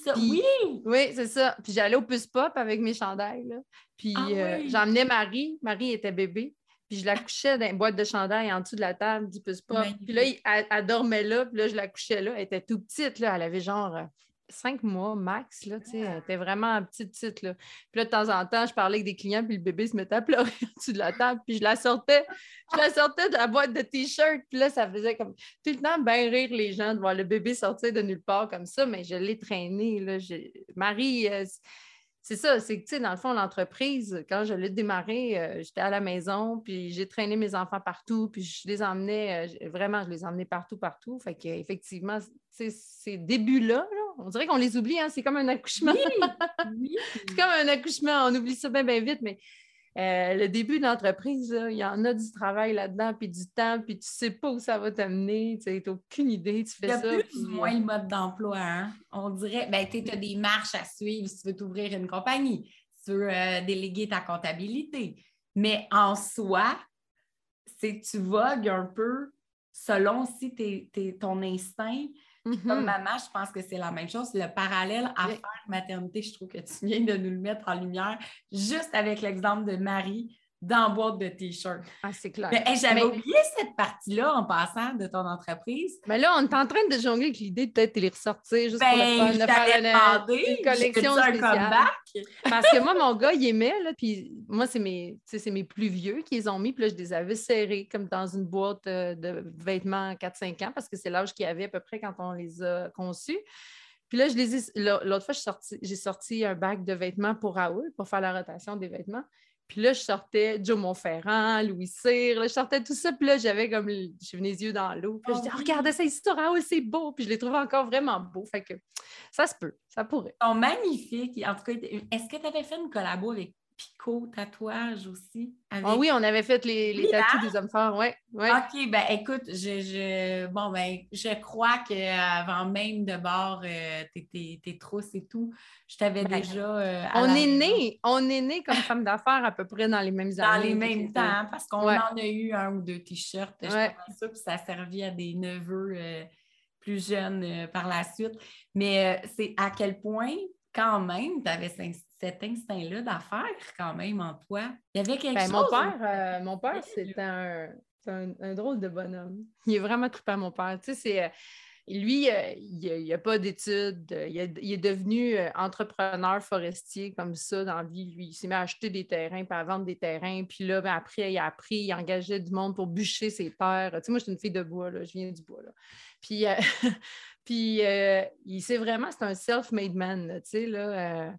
ça. oui, oui c'est ça. Puis j'allais au Puce Pop avec mes chandails. Puis ah euh, j'emmenais Marie. Marie était bébé. Puis je la couchais dans une boîte de chandail en dessous de la table, du plus pas. Puis là, elle, dormait là, puis là, je la couchais là. Elle était tout petite, là. Elle avait genre euh, cinq mois max, là, tu sais. Elle était vraiment petite, petite, là. Puis là, de temps en temps, je parlais avec des clients, puis le bébé se mettait à pleurer en dessous de la table, puis je la sortais, je la sortais de la boîte de t-shirt, puis là, ça faisait comme tout le temps bien rire les gens de voir le bébé sortir de nulle part comme ça, mais je l'ai traîné, là. Marie... Euh, c'est ça, c'est que, tu sais, dans le fond, l'entreprise, quand je l'ai démarré, euh, j'étais à la maison, puis j'ai traîné mes enfants partout, puis je les emmenais, euh, vraiment, je les emmenais partout, partout. Fait qu'effectivement, ces débuts-là, on dirait qu'on les oublie, hein, c'est comme un accouchement. Oui, c'est comme un accouchement, on oublie ça bien, bien vite, mais euh, le début de l'entreprise, il y en a du travail là-dedans, puis du temps, puis tu sais pas où ça va t'amener, tu n'as aucune idée, tu fais ça. plus ou moins le mode d'emploi, hein? On dirait, ben, tu as des marches à suivre si tu veux t'ouvrir une compagnie, si tu veux euh, déléguer ta comptabilité. Mais en soi, c'est que tu vogues un peu selon aussi ton instinct, comme mm-hmm. maman, je pense que c'est la même chose. Le parallèle à faire maternité, je trouve que tu viens de nous le mettre en lumière juste avec l'exemple de Marie dans boîte de t-shirt. Ah, c'est clair. J'avais oublié cette partie-là en passant de ton entreprise. Mais là, on est en train de jongler avec l'idée de peut-être les ressortir juste pour le fun, de faire une, collection spéciale. Parce que moi, mon gars, il aimait, là, puis moi, c'est mes, mes plus vieux qui les ont mis, puis là, je les avais serrés comme dans une boîte euh, de vêtements 4-5 ans, parce que c'est l'âge qu'il y avait à peu près quand on les a conçus. Puis là, je les l'autre fois, j'ai sorti, un bac de vêtements pour Raoul, pour faire la rotation des vêtements. Puis là, je sortais Joe Montferrand, Louis Cyr, je sortais tout ça. Puis là, j'avais comme, je venais les yeux dans l'eau. Puis là, je disais, oh, regardez ça ici, Raoul, c'est beau. Puis je les trouvais encore vraiment beaux. Fait que ça se peut, ça pourrait. Ils sont magnifiques. En tout cas, est-ce que tu avais fait une collabo avec Pico tatouage aussi. Ah oui, on avait fait les, les tatous des hommes forts, oui. Ouais. OK, ben écoute, je, bon, ben, je crois qu'avant même de bord euh, tes, trousses et tout, je t'avais ben, déjà. Euh, on, est né, on est né comme femme d'affaires à peu près dans les mêmes années. Dans les mêmes temps, parce qu'on en a eu un ou deux t-shirts, je pense ça, puis ça a servi à des neveux euh, plus jeunes par la suite. Mais c'est à quel point, quand même, tu avais cet instinct-là d'affaires quand même en toi? Il y avait quelque ben, chose? Mon père, euh, mon père c'était un, un, drôle de bonhomme. Il est vraiment à mon père. Tu sais, c'est... Euh, lui, euh, il n'a pas d'études. Il, est devenu entrepreneur forestier comme ça dans la vie. Lui, il s'est mis à acheter des terrains, puis à vendre des terrains. Puis là, ben, après, il a appris, il engageait du monde pour bûcher ses terres. Tu sais, moi, je suis une fille de bois, là, je viens du bois. Là. Puis, puis il sait vraiment, c'est un self-made man. tu sais, là,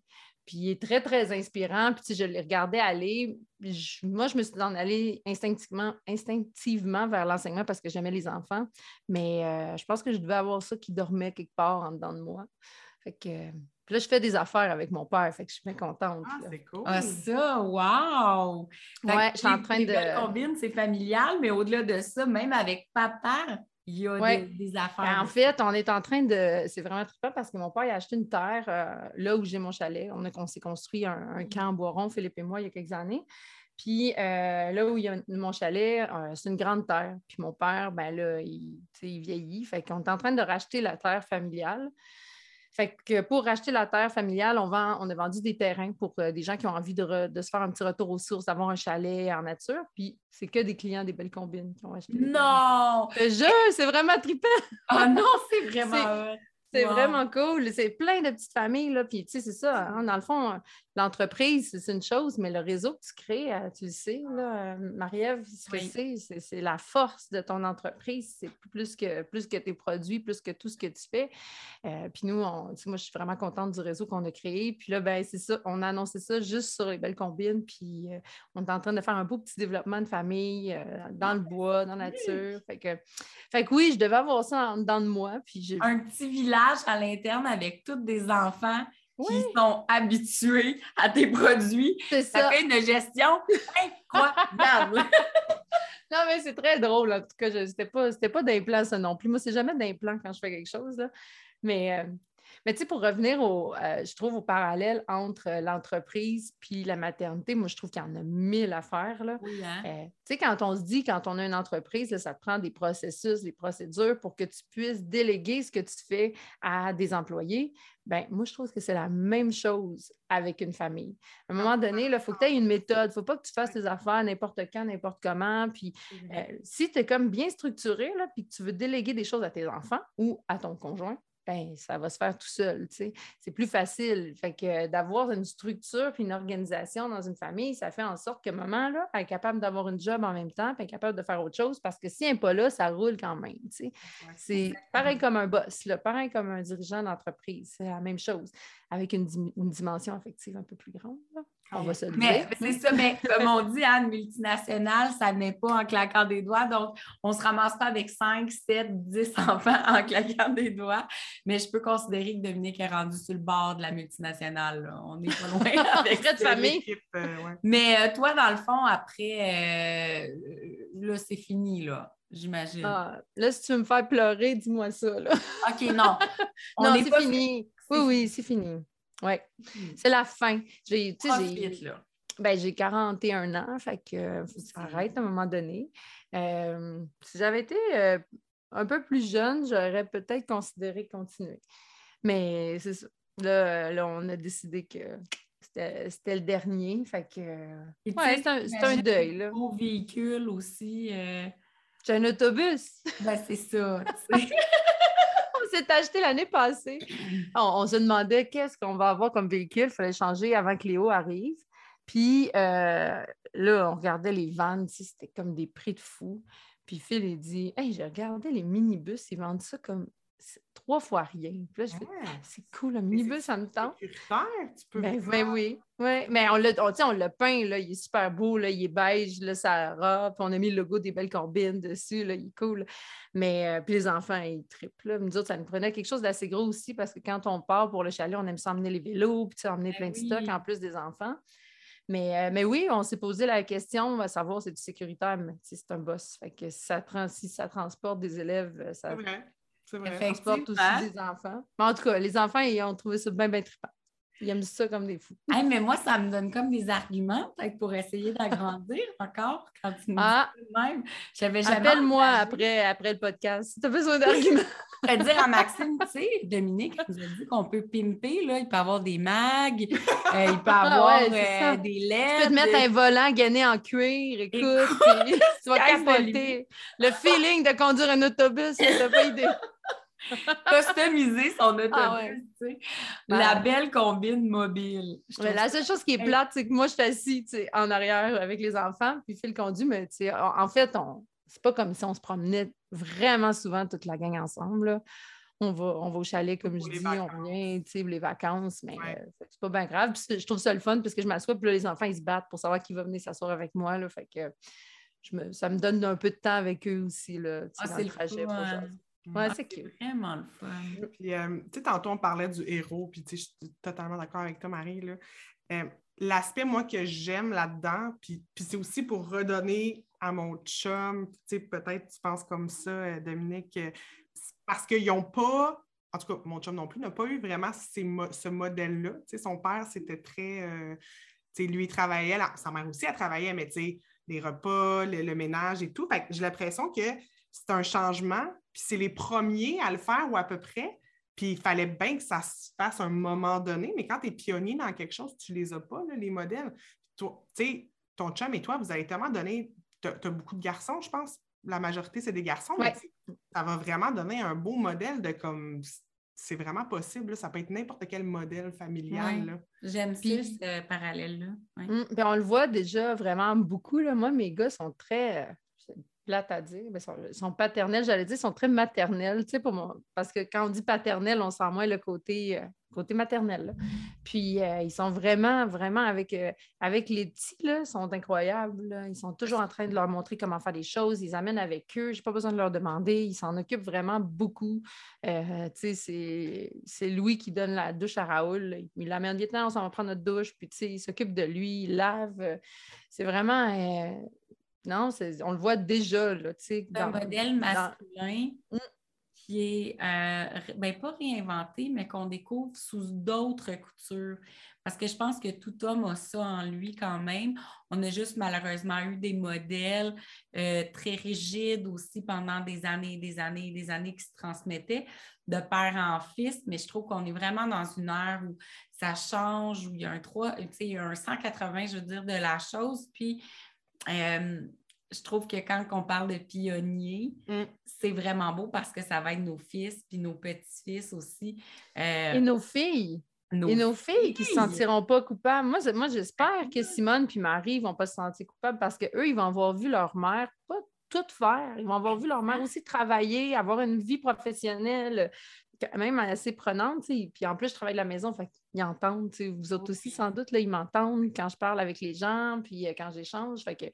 puis il est très, très inspirant. Puis je l'ai regardé aller. moi, je me suis en allée instinctivement, instinctivement vers l'enseignement parce que j'aimais les enfants. Mais euh, je pense que je devais avoir ça qui dormait quelque part en dedans de moi. Fait que. Puis là, je fais des affaires avec mon père, fait que je suis bien contente. Ah, c'est cool. Ah, ça, wow! Ouais, je suis en train de. combine, c'est familial, mais au-delà de ça, même avec papa, il y a des, affaires. Ben, en fait, on est en train de. C'est vraiment trippant parce que mon père a acheté une terre euh, là où j'ai mon chalet. On, a, s'est construit un, mm. camp en bois Philippe et moi, il y a quelques années. Puis euh, là où il y a mon chalet, euh, c'est une grande terre. Puis mon père, ben là, il, il vieillit. Fait qu'on est en train de racheter la terre familiale. Fait que pour racheter la terre familiale, on, vend, on a vendu des terrains pour euh, des gens qui ont envie de, se faire un petit retour aux sources, d'avoir un chalet en nature. Puis c'est que des clients des belles combines qui ont acheté. Non! Je c'est vraiment trippant! Ah non, c'est vraiment. C'est vraiment cool. C'est plein de petites familles. Là. Puis, tu sais, c'est ça. Hein, dans le fond, l'entreprise, c'est une chose, mais le réseau que tu crées, euh, tu le sais, là, euh, Marie-Ève, c'est la force de ton entreprise. C'est plus que, plus que tes produits, plus que tout ce que tu fais. Euh, puis nous, moi, je suis vraiment contente du réseau qu'on a créé. Puis là, ben, c'est ça. On a annoncé ça juste sur les belles combines. Puis on est en train de faire un beau petit développement de famille dans le bois, dans la nature. Fait que, fait que oui, je devais avoir ça en dedans de moi. Puis un petit village à l'interne avec tous des enfants qui sont habitués à tes produits. Ça fait une gestion incroyable. non, mais c'est très drôle. En tout cas, c'était pas, pas d'implant, ça non plus. Moi, c'est jamais d'implant quand je fais quelque chose. Là. Mais euh, mais tu sais, pour revenir au, euh, je trouve au parallèle entre euh, l'entreprise puis la maternité, moi, je trouve qu'il y en a mille à faire. Là. Hein? Euh, tu sais, quand on se dit, quand on a une entreprise, ça te prend des processus, des procédures pour que tu puisses déléguer ce que tu fais à des employés. Bien, moi, je trouve que c'est la même chose avec une famille. À un moment donné, il faut que tu aies une méthode. Il ne faut pas que tu fasses tes affaires n'importe quand, n'importe comment. Puis, si tu es comme bien structuré, là, puis que tu veux déléguer des choses à tes enfants ou à ton conjoint, ben, ça va se faire tout seul. C'est plus facile. Fait que d'avoir une structure puis une organisation dans une famille, ça fait en sorte que maman là, est capable d'avoir une job en même temps, puis est capable de faire autre chose parce que si elle n'est pas là, ça roule quand même. c'est pareil comme un boss, là, pareil comme un dirigeant d'entreprise. C'est la même chose, avec une, dimension affective un peu plus grande. On va se le mais, C'est ça, mais comme on dit, hein, une multinationale, ça n'est pas en claquant des doigts. Donc, on ne se ramasse pas avec 5, 7, 10 enfants en claquant des doigts. Mais je peux considérer que Dominique est rendu sur le bord de la multinationale. On n'est pas loin avec cette famille. Euh, mais euh, toi, dans le fond, après, euh, là, c'est fini, là. J'imagine. Ah, là, si tu veux me faire pleurer, dis-moi ça. Là. OK, non. non, c'est fini. Oui, oui, c'est fini. Oui, hmm. c'est la fin. J'ai, ben, j'ai 41 ans, fait que ça arrête à un moment donné. Euh, si j'avais été euh, un peu plus jeune, j'aurais peut-être considéré continuer. Mais c'est ça. Là, on a décidé que c'était le dernier. Fait que. Ouais, c'est un, un, deuil. Là. Beau véhicule aussi. Euh... J'ai un autobus. Ben, c'est ça. s'est acheté l'année passée. On, se demandait qu'est-ce qu'on va avoir comme véhicule. Il fallait changer avant que Léo arrive. Puis euh, là, on regardait les vannes, c'était comme des prix de fou. Puis Phil, il dit Hey, j'ai regardé les minibus, ils vendent ça comme trois fois rien. Puis là, ah. c'est cool, le minibus, ça me tente. tu peux ben, ben, oui, oui. Mais on l'a, on, l'a peint, là, il est super beau, là, il est beige, là, ça robe, on a mis le logo des belles combines dessus, là, il est cool. Mais euh, puis les enfants, ils trippent. Là. Nous autres, ça nous prenait quelque chose d'assez gros aussi parce que quand on part pour le chalet, on aime s'emmener les vélos, puis emmener ben plein de stocks en plus des enfants. Mais, euh, mais, oui, on s'est posé la question, à savoir c'est du sécuritaire, mais c'est un boss. Fait que ça, si ça transporte des élèves, euh, ça, c'est vrai. aussi des enfants. Mais en tout cas, les enfants, ils ont trouvé ça bien, bien trippant. Ils aiment ça comme des fous. mais moi, ça me donne comme des arguments pour essayer d'agrandir encore quand tu me ah. dis même. J'avais Appelle-moi après, après le podcast si tu as besoin d'arguments. Je vais dire à Maxime, tu sais, Dominique nous a dit qu'on peut pimper, là. il peut avoir des mags, euh, il peut ah avoir euh, des LED. Tu peux te mettre un volant gainé en cuir, écoute, tu vas capoter. Le feeling de conduire un autobus, tu pas idée. Customiser son ah autobus, tu sais. La belle combine mobile. la seule chose qui est plate, c'est que moi, je suis assise en arrière avec les enfants, puis Phil conduit, mais en fait, on... c'est pas comme si on se promenait vraiment souvent toute la gang ensemble. On va, on va au chalet, comme je dis, on vient, tu sais, les vacances, mais euh, c'est pas bien grave. je trouve ça le fun parce que je m'assois, puis les enfants, ils se battent pour savoir qui va venir s'asseoir avec moi. Là, fait que ça me donne un peu de temps avec eux aussi, là, ah, c'est le trajet. Ouais, c'est vraiment le fun. Puis, euh, tu sais, tantôt, on parlait du héros, puis tu sais, je suis totalement d'accord avec toi, Marie. Là. Euh, l'aspect, moi, que j'aime là-dedans, puis, puis c'est aussi pour redonner à mon chum. Tu sais, peut-être tu penses comme ça, euh, Dominique, parce qu'ils n'ont pas, en tout cas, mon chum non plus, n'a pas eu vraiment ce modèle-là. Tu sais, son père, c'était très. Euh, tu sais, lui, il travaillait, sa mère aussi, elle travaillait, mais tu sais, les repas, le, ménage et tout. j'ai l'impression que c'est un changement, puis c'est les premiers à le faire ou à peu près. Puis il fallait bien que ça se fasse à un moment donné, mais quand tu es pionnier dans quelque chose, tu ne les as pas, les modèles. Tu sais, ton chum et toi, vous avez tellement donné, tu as, beaucoup de garçons, je pense. La majorité, c'est des garçons, mais ça va vraiment donner un beau modèle de comme c'est vraiment possible. Ça peut être n'importe quel modèle familial. J'aime ce parallèle-là. Hum, on le voit déjà vraiment beaucoup. Là. Moi, mes gars sont très. Plate à dire, mais sont, sont paternels, j'allais dire, sont très maternels, tu sais, pour. Parce que quand on dit paternel, on sent moins le côté, euh, côté maternel. Puis euh, ils sont vraiment, vraiment avec, euh, avec les petits, là, sont incroyables. Ils sont toujours en train de leur montrer comment faire des choses. Ils amènent avec eux. Je n'ai pas besoin de leur demander. Ils s'en occupent vraiment beaucoup. tu sais, c'est Louis qui donne la douche à Raoul. Il l'amène, on s'en va prendre notre douche. Puis, tu sais, il s'occupe de lui, il lave. C'est vraiment non, on le voit déjà. Là, un modèle masculin mm. qui est, euh, ben, pas réinventé, mais qu'on découvre sous d'autres coutures. Parce que je pense que tout homme a ça en lui quand même. On a juste malheureusement eu des modèles euh, très rigides aussi pendant des années et des années et des années qui se transmettaient de père en fils, mais je trouve qu'on est vraiment dans une ère où ça change, où il y a un 3, il y a un 180, je veux dire, de la chose. Puis euh, je trouve que quand on parle de pionniers, mm. c'est vraiment beau parce que ça va être nos fils puis nos petits-fils aussi. Euh, et nos filles. et nos filles, qui ne se sentiront pas coupables. Moi, moi j'espère que Simone puis Marie ne vont pas se sentir coupables parce qu'eux, ils vont avoir vu leur mère pas tout faire. Ils vont avoir vu leur mère aussi travailler, avoir une vie professionnelle même assez prenante. Puis en plus, je travaille de la maison, fait qu'ils entendent. Vous autres aussi, sans doute, là, ils m'entendent quand je parle avec les gens, puis euh, quand j'échange. Fait que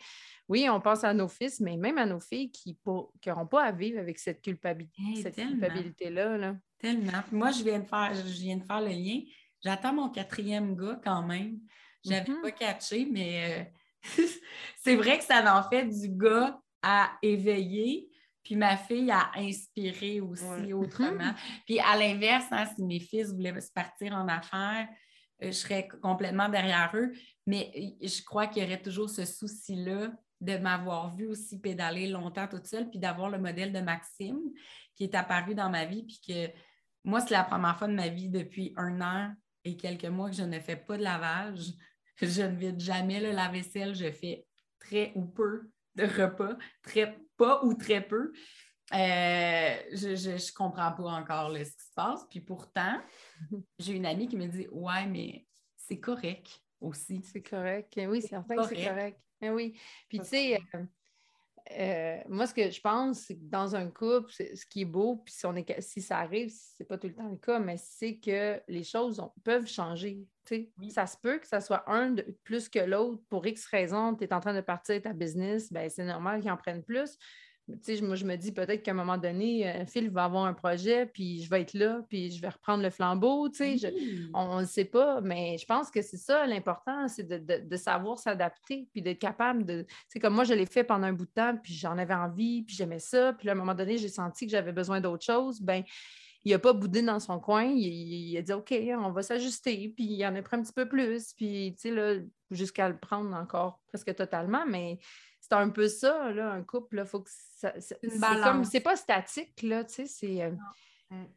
oui, on pense à nos fils, mais même à nos filles qui n'auront pas à vivre avec cette, culpabilité, culpabilité-là. Là. Tellement. moi, je viens, de faire, je viens de faire le lien. J'attends mon quatrième gars quand même. Je n'avais mm-hmm. pas catché, mais euh, c'est vrai que ça en fait du gars à éveiller puis ma fille a inspiré aussi autrement. Puis à l'inverse, hein, si mes fils voulaient se partir en affaires, euh, je serais complètement derrière eux. Mais euh, je crois qu'il y aurait toujours ce souci-là de m'avoir vu aussi pédaler longtemps toute seule, puis d'avoir le modèle de Maxime qui est apparu dans ma vie, puis que moi, c'est la première fois de ma vie depuis un an et quelques mois que je ne fais pas de lavage. Je ne vide jamais le lave-vaisselle, je fais très ou peu de repas, très pas ou très peu. Euh, je ne comprends pas encore ce qui se passe. Puis pourtant, j'ai une amie qui me dit Ouais, mais c'est correct aussi. C'est correct. Oui, c'est certain que c'est correct. oui. Puis tu sais, euh, euh, moi, ce que je pense, c'est que dans un couple, ce qui est beau, puis si, on est, si ça arrive, c'est pas tout le temps le cas, mais c'est que les choses peuvent changer. Ça se peut que ça soit un de, plus que l'autre. Pour X raison, tu es en train de partir ta business, ben, c'est normal qu'ils en prennent plus moi, je me dis peut-être qu'à un moment donné, euh, Phil va avoir un projet, puis je vais être là, puis je vais reprendre le flambeau. on ne sait pas, mais je pense que c'est ça l'important, c'est de, savoir s'adapter, puis d'être capable de. C'est comme moi, je l'ai fait pendant un bout de temps, puis j'en avais envie, puis j'aimais ça, puis à un moment donné, j'ai senti que j'avais besoin d'autre chose. Ben, il n'a pas boudé dans son coin, il, a dit OK, on va s'ajuster, puis il en a pris un petit peu plus, puis jusqu'à le prendre encore presque totalement, mais c'est un peu ça, là, un couple, là, faut que ça, c'est comme, c'est pas statique, là, tu sais, c'est... Euh,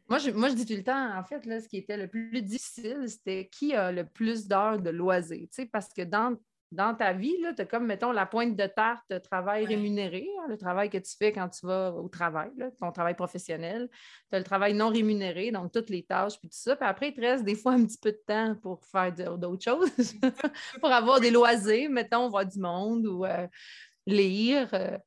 moi, je, moi, je dis tout le temps, en fait, là, ce qui était le plus difficile, c'était qui a le plus d'heures de loisirs, tu sais, parce que dans dans ta vie, tu as comme, mettons, la pointe de tarte, de travail rémunéré, hein, le travail que tu fais quand tu vas au travail, ton travail professionnel. Tu as le travail non rémunéré, donc toutes les tâches, puis tout ça. Puis après, il te reste des fois un petit peu de temps pour faire d'autres choses, pour avoir des loisirs, mettons, voir du monde ou euh, lire. Euh,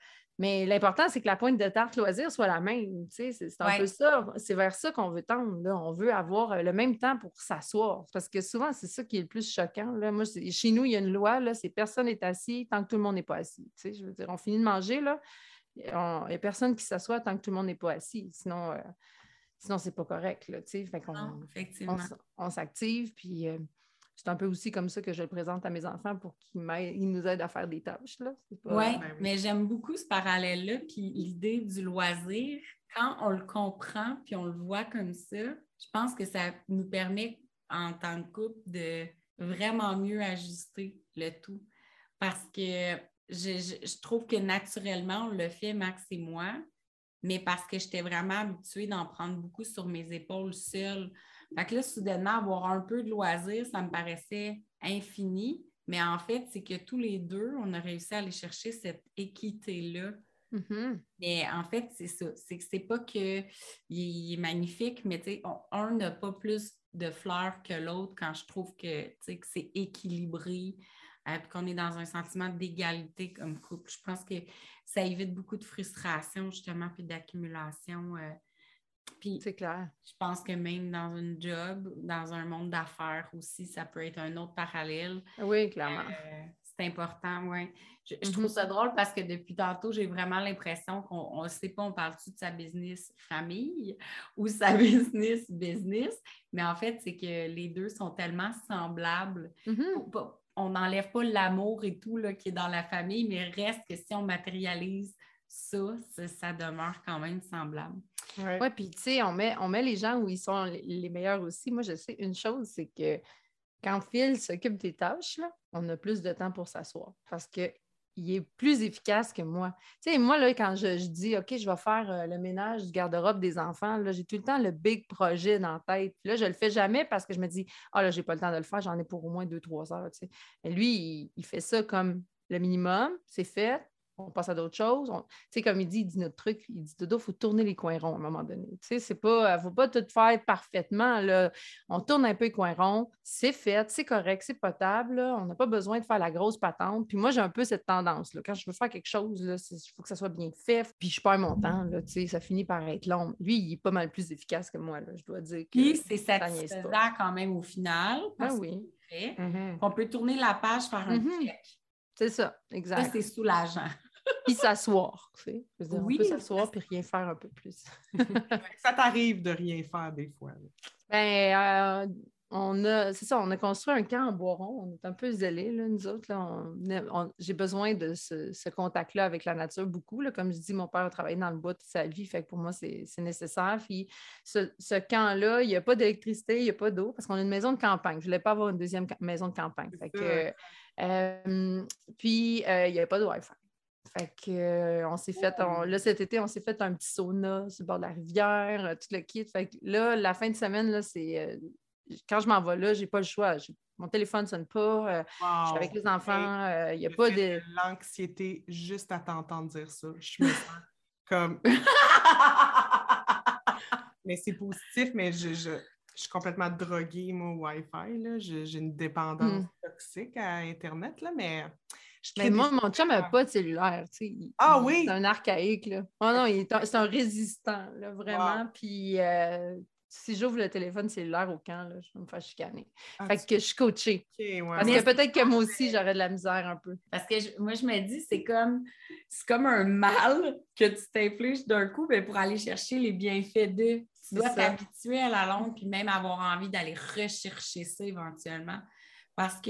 mais l'important, c'est que la pointe de tarte loisir soit la même. C'est un peu ça. C'est vers ça qu'on veut tendre. On veut avoir euh, le même temps pour s'asseoir. Parce que souvent, c'est ça qui est le plus choquant. Là. Moi, chez nous, il y a une loi, c'est personne n'est assis tant que tout le monde n'est pas assis. Je veux dire, on finit de manger, là. Il n'y a personne qui s'assoit tant que tout le monde n'est pas assis. Sinon, euh, sinon c'est pas correct. Là, fait on, on, s'active. Puis c'est un peu aussi comme ça que je le présente à mes enfants pour qu'ils nous aident à faire des tâches. Oui, ben mais j'aime beaucoup ce parallèle-là. Puis l'idée du loisir, quand on le comprend puis on le voit comme ça, je pense que ça nous permet en tant que couple de vraiment mieux ajuster le tout. Parce que je, trouve que naturellement, on le fait, Max et moi, mais parce que j'étais vraiment habituée d'en prendre beaucoup sur mes épaules seule. Fait que là, soudainement, avoir un peu de loisir, ça me paraissait infini. Mais en fait, c'est que tous les deux, on a réussi à aller chercher cette équité-là. Mm-hmm. Mais en fait, c'est ça. C'est que c'est pas qu'il est magnifique, mais un n'a pas plus de fleurs que l'autre quand je trouve que, que c'est équilibré, euh, qu'on est dans un sentiment d'égalité comme couple. Je pense que ça évite beaucoup de frustration, justement, puis d'accumulation. Euh, puis, c'est clair. Je pense que même dans un job, dans un monde d'affaires aussi, ça peut être un autre parallèle. Oui, clairement. Euh, c'est important, oui. Je, trouve mm-hmm. ça drôle parce que depuis tantôt, j'ai vraiment l'impression qu'on ne sait pas, on parle-tu de sa business famille ou sa business business, mais en fait, c'est que les deux sont tellement semblables. Mm-hmm. On n'enlève pas l'amour et tout là, qui est dans la famille, mais reste que si on matérialise ça, ça, demeure quand même semblable. Oui, ouais, puis tu sais, on met, on met les gens où ils sont les meilleurs aussi. Moi, je sais une chose, c'est que quand Phil s'occupe des tâches, là, on a plus de temps pour s'asseoir parce qu'il est plus efficace que moi. Tu sais, moi, là, quand je, dis, OK, je vais faire euh, le ménage du garde-robe des enfants, là, j'ai tout le temps le big projet dans la tête. là, je ne le fais jamais parce que je me dis, ah, là, j'ai pas le temps de le faire, j'en ai pour au moins deux, trois heures. Tu sais. Et lui, il, fait ça comme le minimum, c'est fait, on passe à d'autres choses. Tu sais, comme il dit, il dit notre truc, il dit Dodo, il faut tourner les coins ronds à un moment donné. Tu sais, c'est pas, il ne faut pas tout faire parfaitement. Là. On tourne un peu les coins ronds, c'est fait, c'est correct, c'est potable. On n'a pas besoin de faire la grosse patente. Puis moi, j'ai un peu cette tendance. Là. Quand je veux faire quelque chose, il faut que ça soit bien fait. Puis je perds mon temps. Là, tu sais, ça finit par être long. Lui, il est pas mal plus efficace que moi, là, je dois dire. Puis c'est satisfaisant quand même au final. Ah oui. Mm-hmm. On peut tourner la page, faire un mm-hmm. check. C'est ça, exact. Ça, c'est soulageant puis s'asseoir. Tu sais. oui, on peut s'asseoir puis rien faire un peu plus. ça t'arrive de rien faire des fois. Ben, euh, on a, c'est ça, on a construit un camp en Boiron. On est un peu zélés, là, nous autres. Là, j'ai besoin de ce, contact-là avec la nature beaucoup. Là. Comme je dis, mon père a travaillé dans le bois toute sa vie, fait que pour moi, c'est, nécessaire. Puis ce, camp-là, il n'y a pas d'électricité, il n'y a pas d'eau, parce qu'on a une maison de campagne. Je ne voulais pas avoir une deuxième maison de campagne. Fait que, euh, puis, euh, il n'y a pas de Wi-Fi. Fait que, euh, on s'est fait, là, cet été, on s'est fait un petit sauna sur le bord de la rivière, euh, tout le kit. Fait que là, la fin de semaine, là, c'est. Euh, quand je m'en vais là, j'ai pas le choix. Mon téléphone ne sonne pas. Je suis avec les enfants. Il n'y a pas de. L'anxiété juste à t'entendre dire ça. Je me sens comme. mais c'est positif, mais je, je, suis complètement droguée, moi, au Wi-Fi. J'ai une dépendance hmm. toxique à Internet, là, mais mais moi, mon chum n'a pas de cellulaire. Tu sais. Ah oui? C'est un archaïque. Là. Oh non, c'est un résistant, là, vraiment. Puis euh, si j'ouvre le téléphone cellulaire au camp, là, je vais me faire chicaner. Ah, fait que je suis coachée. Parce que peut-être que moi aussi, j'aurais de la misère un peu. Parce que moi, je me dis, c'est comme c'est comme un mal que tu t'infliges d'un coup mais pour aller chercher les bienfaits d'eux. Tu dois t'habituer à la longue, puis même avoir envie d'aller rechercher ça éventuellement. Parce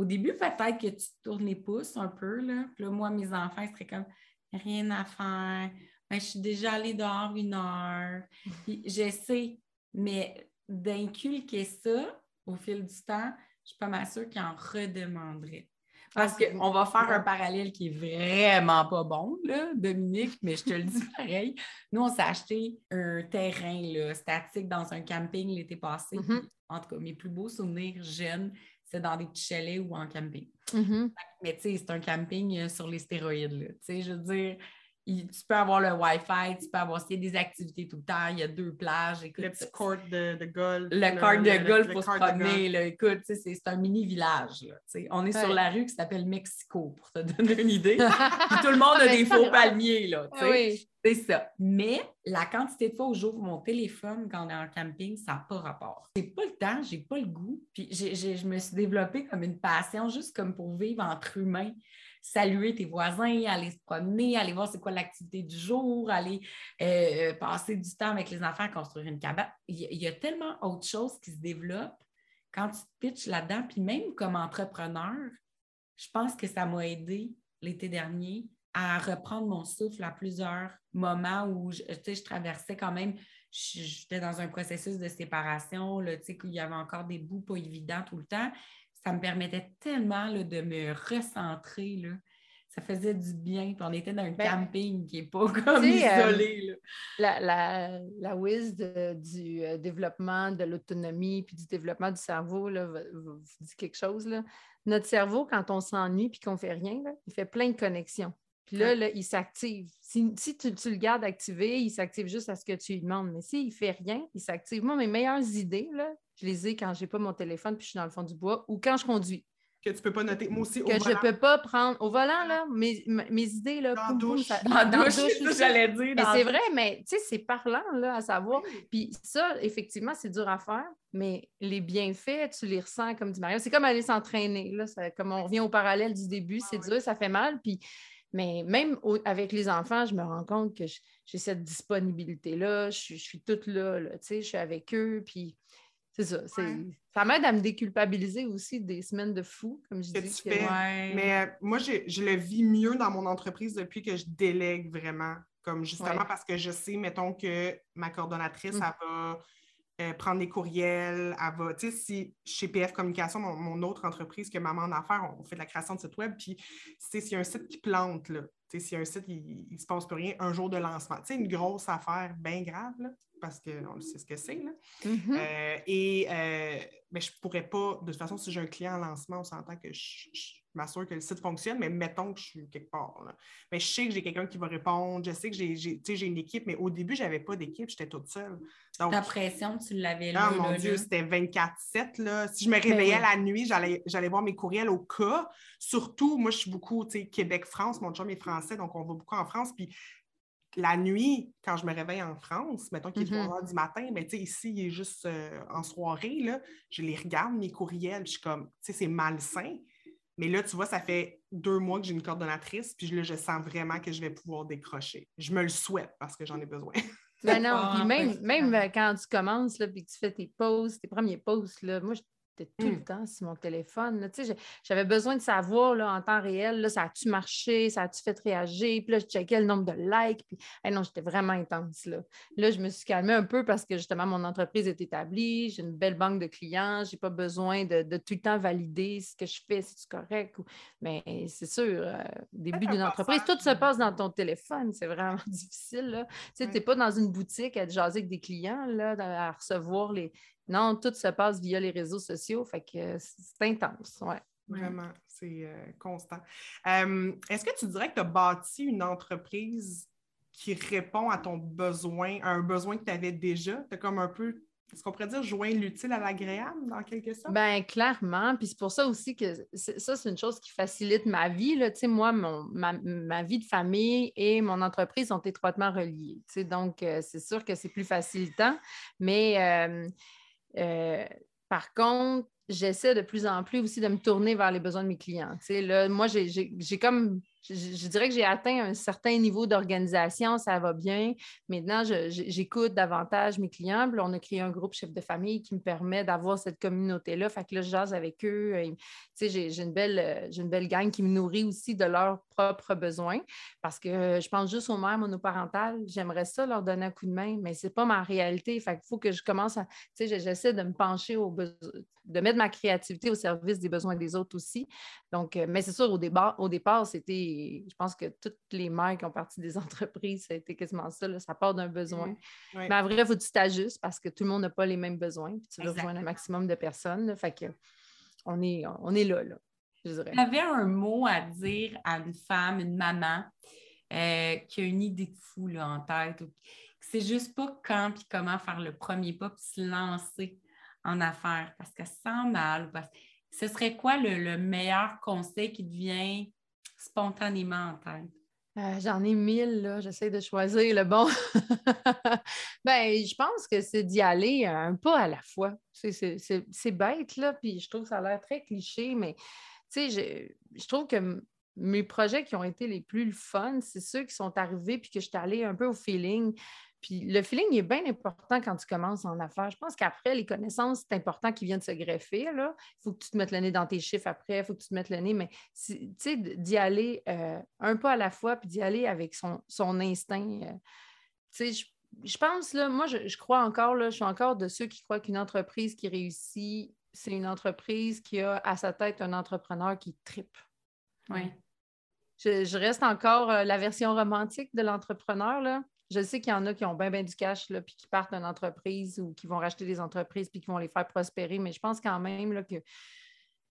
qu'au début, peut-être que tu te tournes les pouces un peu. Là. Puis là, moi, mes enfants seraient comme rien à faire. Ben, je suis déjà allée dehors une heure. Puis j'essaie, mais d'inculquer ça au fil du temps, je suis pas mal sûre qu'ils en redemanderaient. Parce ah, qu'on va faire un parallèle qui est vraiment pas bon, là, Dominique, mais je te le dis pareil. Nous, on s'est acheté un terrain là, statique dans un camping l'été passé. Mm-hmm. En tout cas, mes plus beaux souvenirs jeunes, c'est dans des petits chalets ou en camping. Mm-hmm. Mais tu sais, c'est un camping euh, sur les stéroïdes. Là. Tu sais, je veux dire, tu peux avoir le Wi-Fi, tu peux avoir s'il y a des activités tout le temps, il y a deux plages. Écoute, le petit court de, golf. Le court de golf, faut se promener. écoute, c'est un mini-village. On est sur la rue qui s'appelle Mexico, pour te donner une idée. tout le monde a des faux palmiers. Là, oui. C'est ça. Mais la quantité de fois où j'ouvre mon téléphone quand on est en camping, ça n'a pas rapport. J'ai pas le temps, j'ai pas le goût. Puis je me suis développée comme une passion, juste comme pour vivre entre humains saluer tes voisins, aller se promener, aller voir c'est quoi l'activité du jour, aller euh, passer du temps avec les enfants construire une cabane. Il y, a tellement autre chose qui se développe quand tu te pitches là-dedans, puis même comme entrepreneur, je pense que ça m'a aidé l'été dernier à reprendre mon souffle à plusieurs moments où je, je traversais quand même, j'étais dans un processus de séparation, là, qu'il y avait encore des bouts pas évidents tout le temps. Ça me permettait tellement de me recentrer. Là. Ça faisait du bien. on était dans un ben, camping qui n'est pas comme isolé. la, la, la whiz du euh, développement de l'autonomie puis du développement du cerveau là, vous, dit quelque chose. Là. Notre cerveau, quand on s'ennuie puis qu'on ne fait rien, il fait plein de connexions. Puis là, il s'active. Si, tu, le gardes activé, il s'active juste à ce que tu lui demandes. Mais s'il ne fait rien, il s'active. Moi, mes meilleures idées, là, je les ai quand je n'ai pas mon téléphone puis je suis dans le fond du bois ou quand je conduis. Que tu ne peux pas noter. Moi aussi, Que je ne peux pas prendre. Au volant, là, mes, mes idées, là. Dans douche. ça, dans, douche, j'allais dire. Mais c'est vrai, mais tu sais, c'est parlant, là, à savoir. Puis ça, effectivement, c'est dur à faire, mais les bienfaits, tu les ressens, comme dit Mario. C'est comme aller s'entraîner, là. comme on revient au parallèle du début, c'est dur, ça fait mal. Puis mais même avec les enfants, je me rends compte que j'ai cette disponibilité-là, je, suis toute là, là je suis avec eux, puis c'est ça. Ça m'aide à me déculpabiliser aussi des semaines de fou, comme je dis. Mais euh, moi, je, le vis mieux dans mon entreprise depuis que je délègue vraiment. Comme justement parce que je sais, mettons que ma coordonnatrice, mmh. elle va euh, prendre des courriels, elle va, tu sais, si chez PF Communication, mon, autre entreprise que Maman en Affaires, on fait de la création de site web, puis s'il y a un site qui plante, là, tu sais, s'il y a un site, il ne se passe plus rien, un jour de lancement, tu sais, une grosse affaire bien grave, là, parce qu'on sait ce que c'est, là. Mm-hmm. Euh, et euh, mais je ne pourrais pas, de toute façon, si j'ai un client en lancement, on s'entend que je m'assure que le site fonctionne, mais mettons que je suis quelque part. Mais je sais que j'ai quelqu'un qui va répondre, je sais que j'ai une équipe, mais au début, je n'avais pas d'équipe, j'étais toute seule. Donc, Ta pression, tu l'avais là. Ah mon Dieu, c'était 24-7. Si je me réveillais la nuit, j'allais voir mes courriels au cas. Surtout, moi, je suis beaucoup Québec-France, mon chum est français, donc on va beaucoup en France. Puis la nuit, quand je me réveille en France, mettons qu'il est 3 mm-hmm. heures du matin, mais tu sais, ici, il est juste euh, en soirée, là, je les regarde, mes courriels, je suis comme, tu sais, c'est malsain. Mais là, tu vois, ça fait deux mois que j'ai une coordonnatrice, puis là, je sens vraiment que je vais pouvoir décrocher. Je me le souhaite parce que j'en ai besoin. Ben non, puis même, même euh, quand tu commences, là, puis que tu fais tes pauses, tes premiers posts, là, moi, je tout le hmm. temps sur mon téléphone. J'avais besoin de savoir là, en temps réel, là, ça a-tu marché, ça a-tu fait réagir, puis là, je checkais le nombre de likes, puis non, j'étais vraiment intense. Là. là, je me suis calmée un peu parce que justement, mon entreprise est établie, j'ai une belle banque de clients, je n'ai pas besoin de, tout le temps valider ce que je fais, si c'est correct. Mais c'est sûr, euh, début d'une entreprise, tout se passe dans ton téléphone, c'est vraiment difficile. Tu n'es pas dans une boutique à jaser avec des clients, là, à recevoir les, non, tout se passe via les réseaux sociaux, fait que c'est intense, ouais. Vraiment, c'est euh, constant. Euh, est-ce que tu dirais que tu as bâti une entreprise qui répond à ton besoin, à un besoin que tu avais déjà? Tu as comme un peu est-ce qu'on pourrait dire joindre l'utile à l'agréable dans quelque sorte? Bien, clairement. Puis c'est pour ça aussi que ça, c'est une chose qui facilite ma vie. Là. Tu sais, moi, mon, ma, vie de famille et mon entreprise sont étroitement reliées. Tu sais, donc, euh, c'est sûr que c'est plus facilitant. Mais euh, par contre, j'essaie de plus en plus aussi de me tourner vers les besoins de mes clients. là, moi, j'ai comme je, dirais que j'ai atteint un certain niveau d'organisation, ça va bien. Maintenant, j'écoute davantage mes clients. On a créé un groupe chef de famille qui me permet d'avoir cette communauté-là. Fait que là, je jase avec eux. J'ai une, belle, une belle gang qui me nourrit aussi de leurs propres besoins. Parce que je pense juste aux mères monoparentales. J'aimerais ça leur donner un coup de main, mais ce n'est pas ma réalité. Fait qu'il faut que je commence à. J'essaie de me pencher au de mettre ma créativité au service des besoins des autres aussi. Donc, euh, mais c'est sûr, au, au départ, c'était je pense que toutes les mères qui ont parti des entreprises, ça a été quasiment ça, ça part d'un besoin. Mais en vrai, il faut que tu t'ajustes parce que tout le monde n'a pas les mêmes besoins, puis tu veux rejoindre un maximum de personnes. fait que on est, on est là, là, je dirais. Tu avais un mot à dire à une femme, une maman, euh, qui a une idée de fou là, en tête, c'est juste pas quand puis comment faire le premier pas puis se lancer en affaires parce qu'elle sent mal. Parce... Ce serait quoi le, le meilleur conseil qui devient spontanément en tête? Euh, j'en ai mille, là. J'essaie de choisir le bon. ben, je pense que c'est d'y aller un pas à la fois. C'est bête, là, puis je trouve que ça a l'air très cliché, mais tu sais, je, trouve que mes projets qui ont été les plus fun, c'est ceux qui sont arrivés puis que je suis allée un peu au feeling. Puis le feeling est bien important quand tu commences en affaires. Je pense qu'après, les connaissances, c'est important qu'ils viennent se greffer. Il faut que tu te mettes le nez dans tes chiffres après, il faut que tu te mettes le nez, mais tu sais, d'y aller euh, un pas à la fois, puis d'y aller avec son, son instinct. Euh, tu sais, je, pense, là, moi, je, crois encore, là, je suis encore de ceux qui croient qu'une entreprise qui réussit, c'est une entreprise qui a à sa tête un entrepreneur qui tripe. Oui. Je, reste encore euh, la version romantique de l'entrepreneur. Là. Je sais qu'il y en a qui ont bien, bien du cash, là, puis qui partent d'une entreprise ou qui vont racheter des entreprises, puis qui vont les faire prospérer. Mais je pense quand même là, que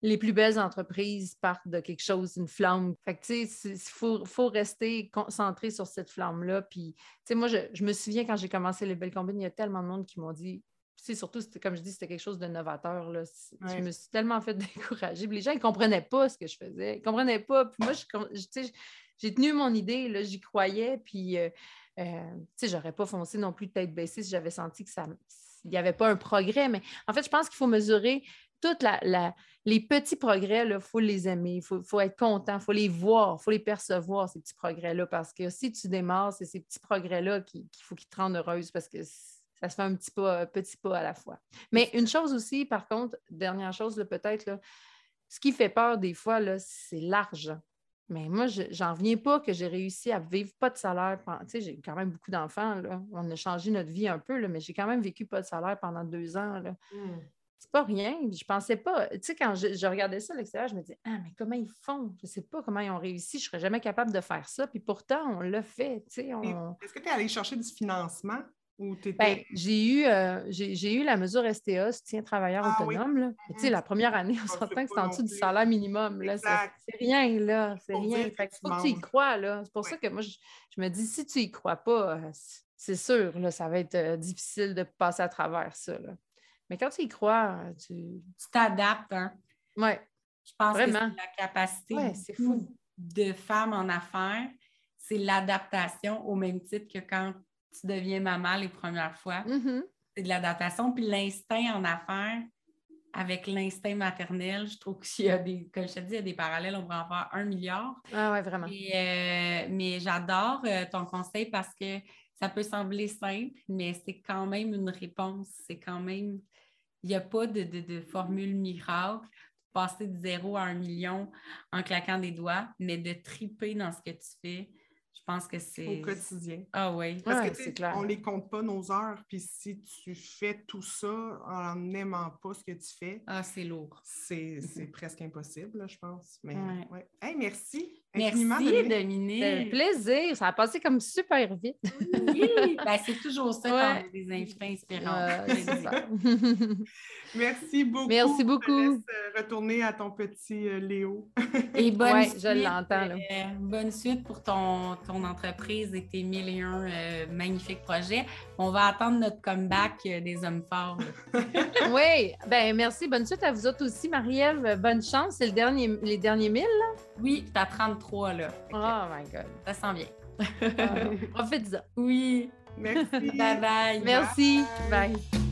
les plus belles entreprises partent de quelque chose, une flamme. Fait que, tu sais, il faut, rester concentré sur cette flamme-là. Puis, tu sais, moi, je, me souviens quand j'ai commencé les belles combines, il y a tellement de monde qui m'ont dit, tu surtout, comme je dis, c'était quelque chose de novateur. Là. Je me suis tellement fait décourager. les gens, ils ne comprenaient pas ce que je faisais. Ils ne comprenaient pas. Puis moi, j'ai tenu mon idée, j'y croyais. Puis, euh, euh, tu sais, j'aurais pas foncé non plus tête baissée si j'avais senti que ça il n'y avait pas un progrès. Mais en fait, je pense qu'il faut mesurer toutes les petits progrès, il faut les aimer, il faut, être content, il faut les voir, il faut les percevoir, ces petits progrès-là, parce que si tu démarres, c'est ces petits progrès-là qu'il faut qu'ils te rendent heureuse, parce que ça se fait un petit pas, petit pas à la fois. Mais une chose aussi, par contre, dernière chose, peut-être, ce qui fait peur des fois, c'est l'argent. Mais moi, j'en reviens pas que j'ai réussi à vivre pas de salaire. Tu sais, j'ai quand même beaucoup d'enfants. On a changé notre vie un peu, là, mais j'ai quand même vécu pas de salaire pendant deux ans. Là. Hmm c'est pas rien. Je pensais pas. Tu sais, quand je, regardais ça à l'extérieur, je me disais, ah, mais comment ils font? Je sais pas comment ils ont réussi. Je serais jamais capable de faire ça. Puis pourtant, on l'a fait. Tu sais, Est-ce que tu es allé chercher du financement? Ou ben, j'ai eu, euh, j'ai, eu la mesure STA, soutien travailleur ah autonome. Tu sais, la première année, on s'entend que c'est en dessous du salaire minimum. Là, c'est, rien, là. C'est rien. Il faut que tu y crois, là. C'est pour ça que moi, je, me dis, si tu y crois pas, euh, c'est sûr, là, ça va être euh, difficile de passer à travers ça. Là. Mais quand tu y crois, tu. t'adaptes, hein? Oui. Je pense que c'est la capacité de femmes en affaires, c'est l'adaptation au même titre que quand tu deviens maman les premières fois. Mm-hmm. C'est de l'adaptation. Puis l'instinct en affaires, avec l'instinct maternel, je trouve qu'il y a des, comme je te dis, il y a des parallèles, on pourrait en faire un milliard. Ah ouais, vraiment. Euh, mais j'adore euh, ton conseil parce que ça peut sembler simple, mais c'est quand même une réponse. C'est quand même il n'y a pas de, formule miracle, passer de zéro à un million en claquant des doigts, mais de triper dans ce que tu fais. Je pense que c'est. Au quotidien. Ah oui. Parce que, clair. on ne les compte pas nos heures. Puis si tu fais tout ça en n'aimant pas ce que tu fais. Ah, c'est lourd. C'est presque impossible, je pense. Mais, ouais. merci. Merci, Dominique. un plaisir. Ça a passé comme super vite. Oui, ben, c'est toujours ça quand on a des invités inspirants. Merci beaucoup. Merci beaucoup. Je laisse euh, retourner à ton petit euh, Léo. Et bonne suite, je l'entends. Euh, bonne suite pour ton, ton entreprise et tes mille et un magnifiques projets. On va attendre notre comeback des hommes forts. oui, ben merci. Bonne suite à vous autres aussi, Marie-Ève. Bonne chance. C'est le dernier, les derniers mille, là? Oui, tu as 33 là. Oh my God. Ça sent bien. Ça. Oui. Merci. bye bye. Merci. bye.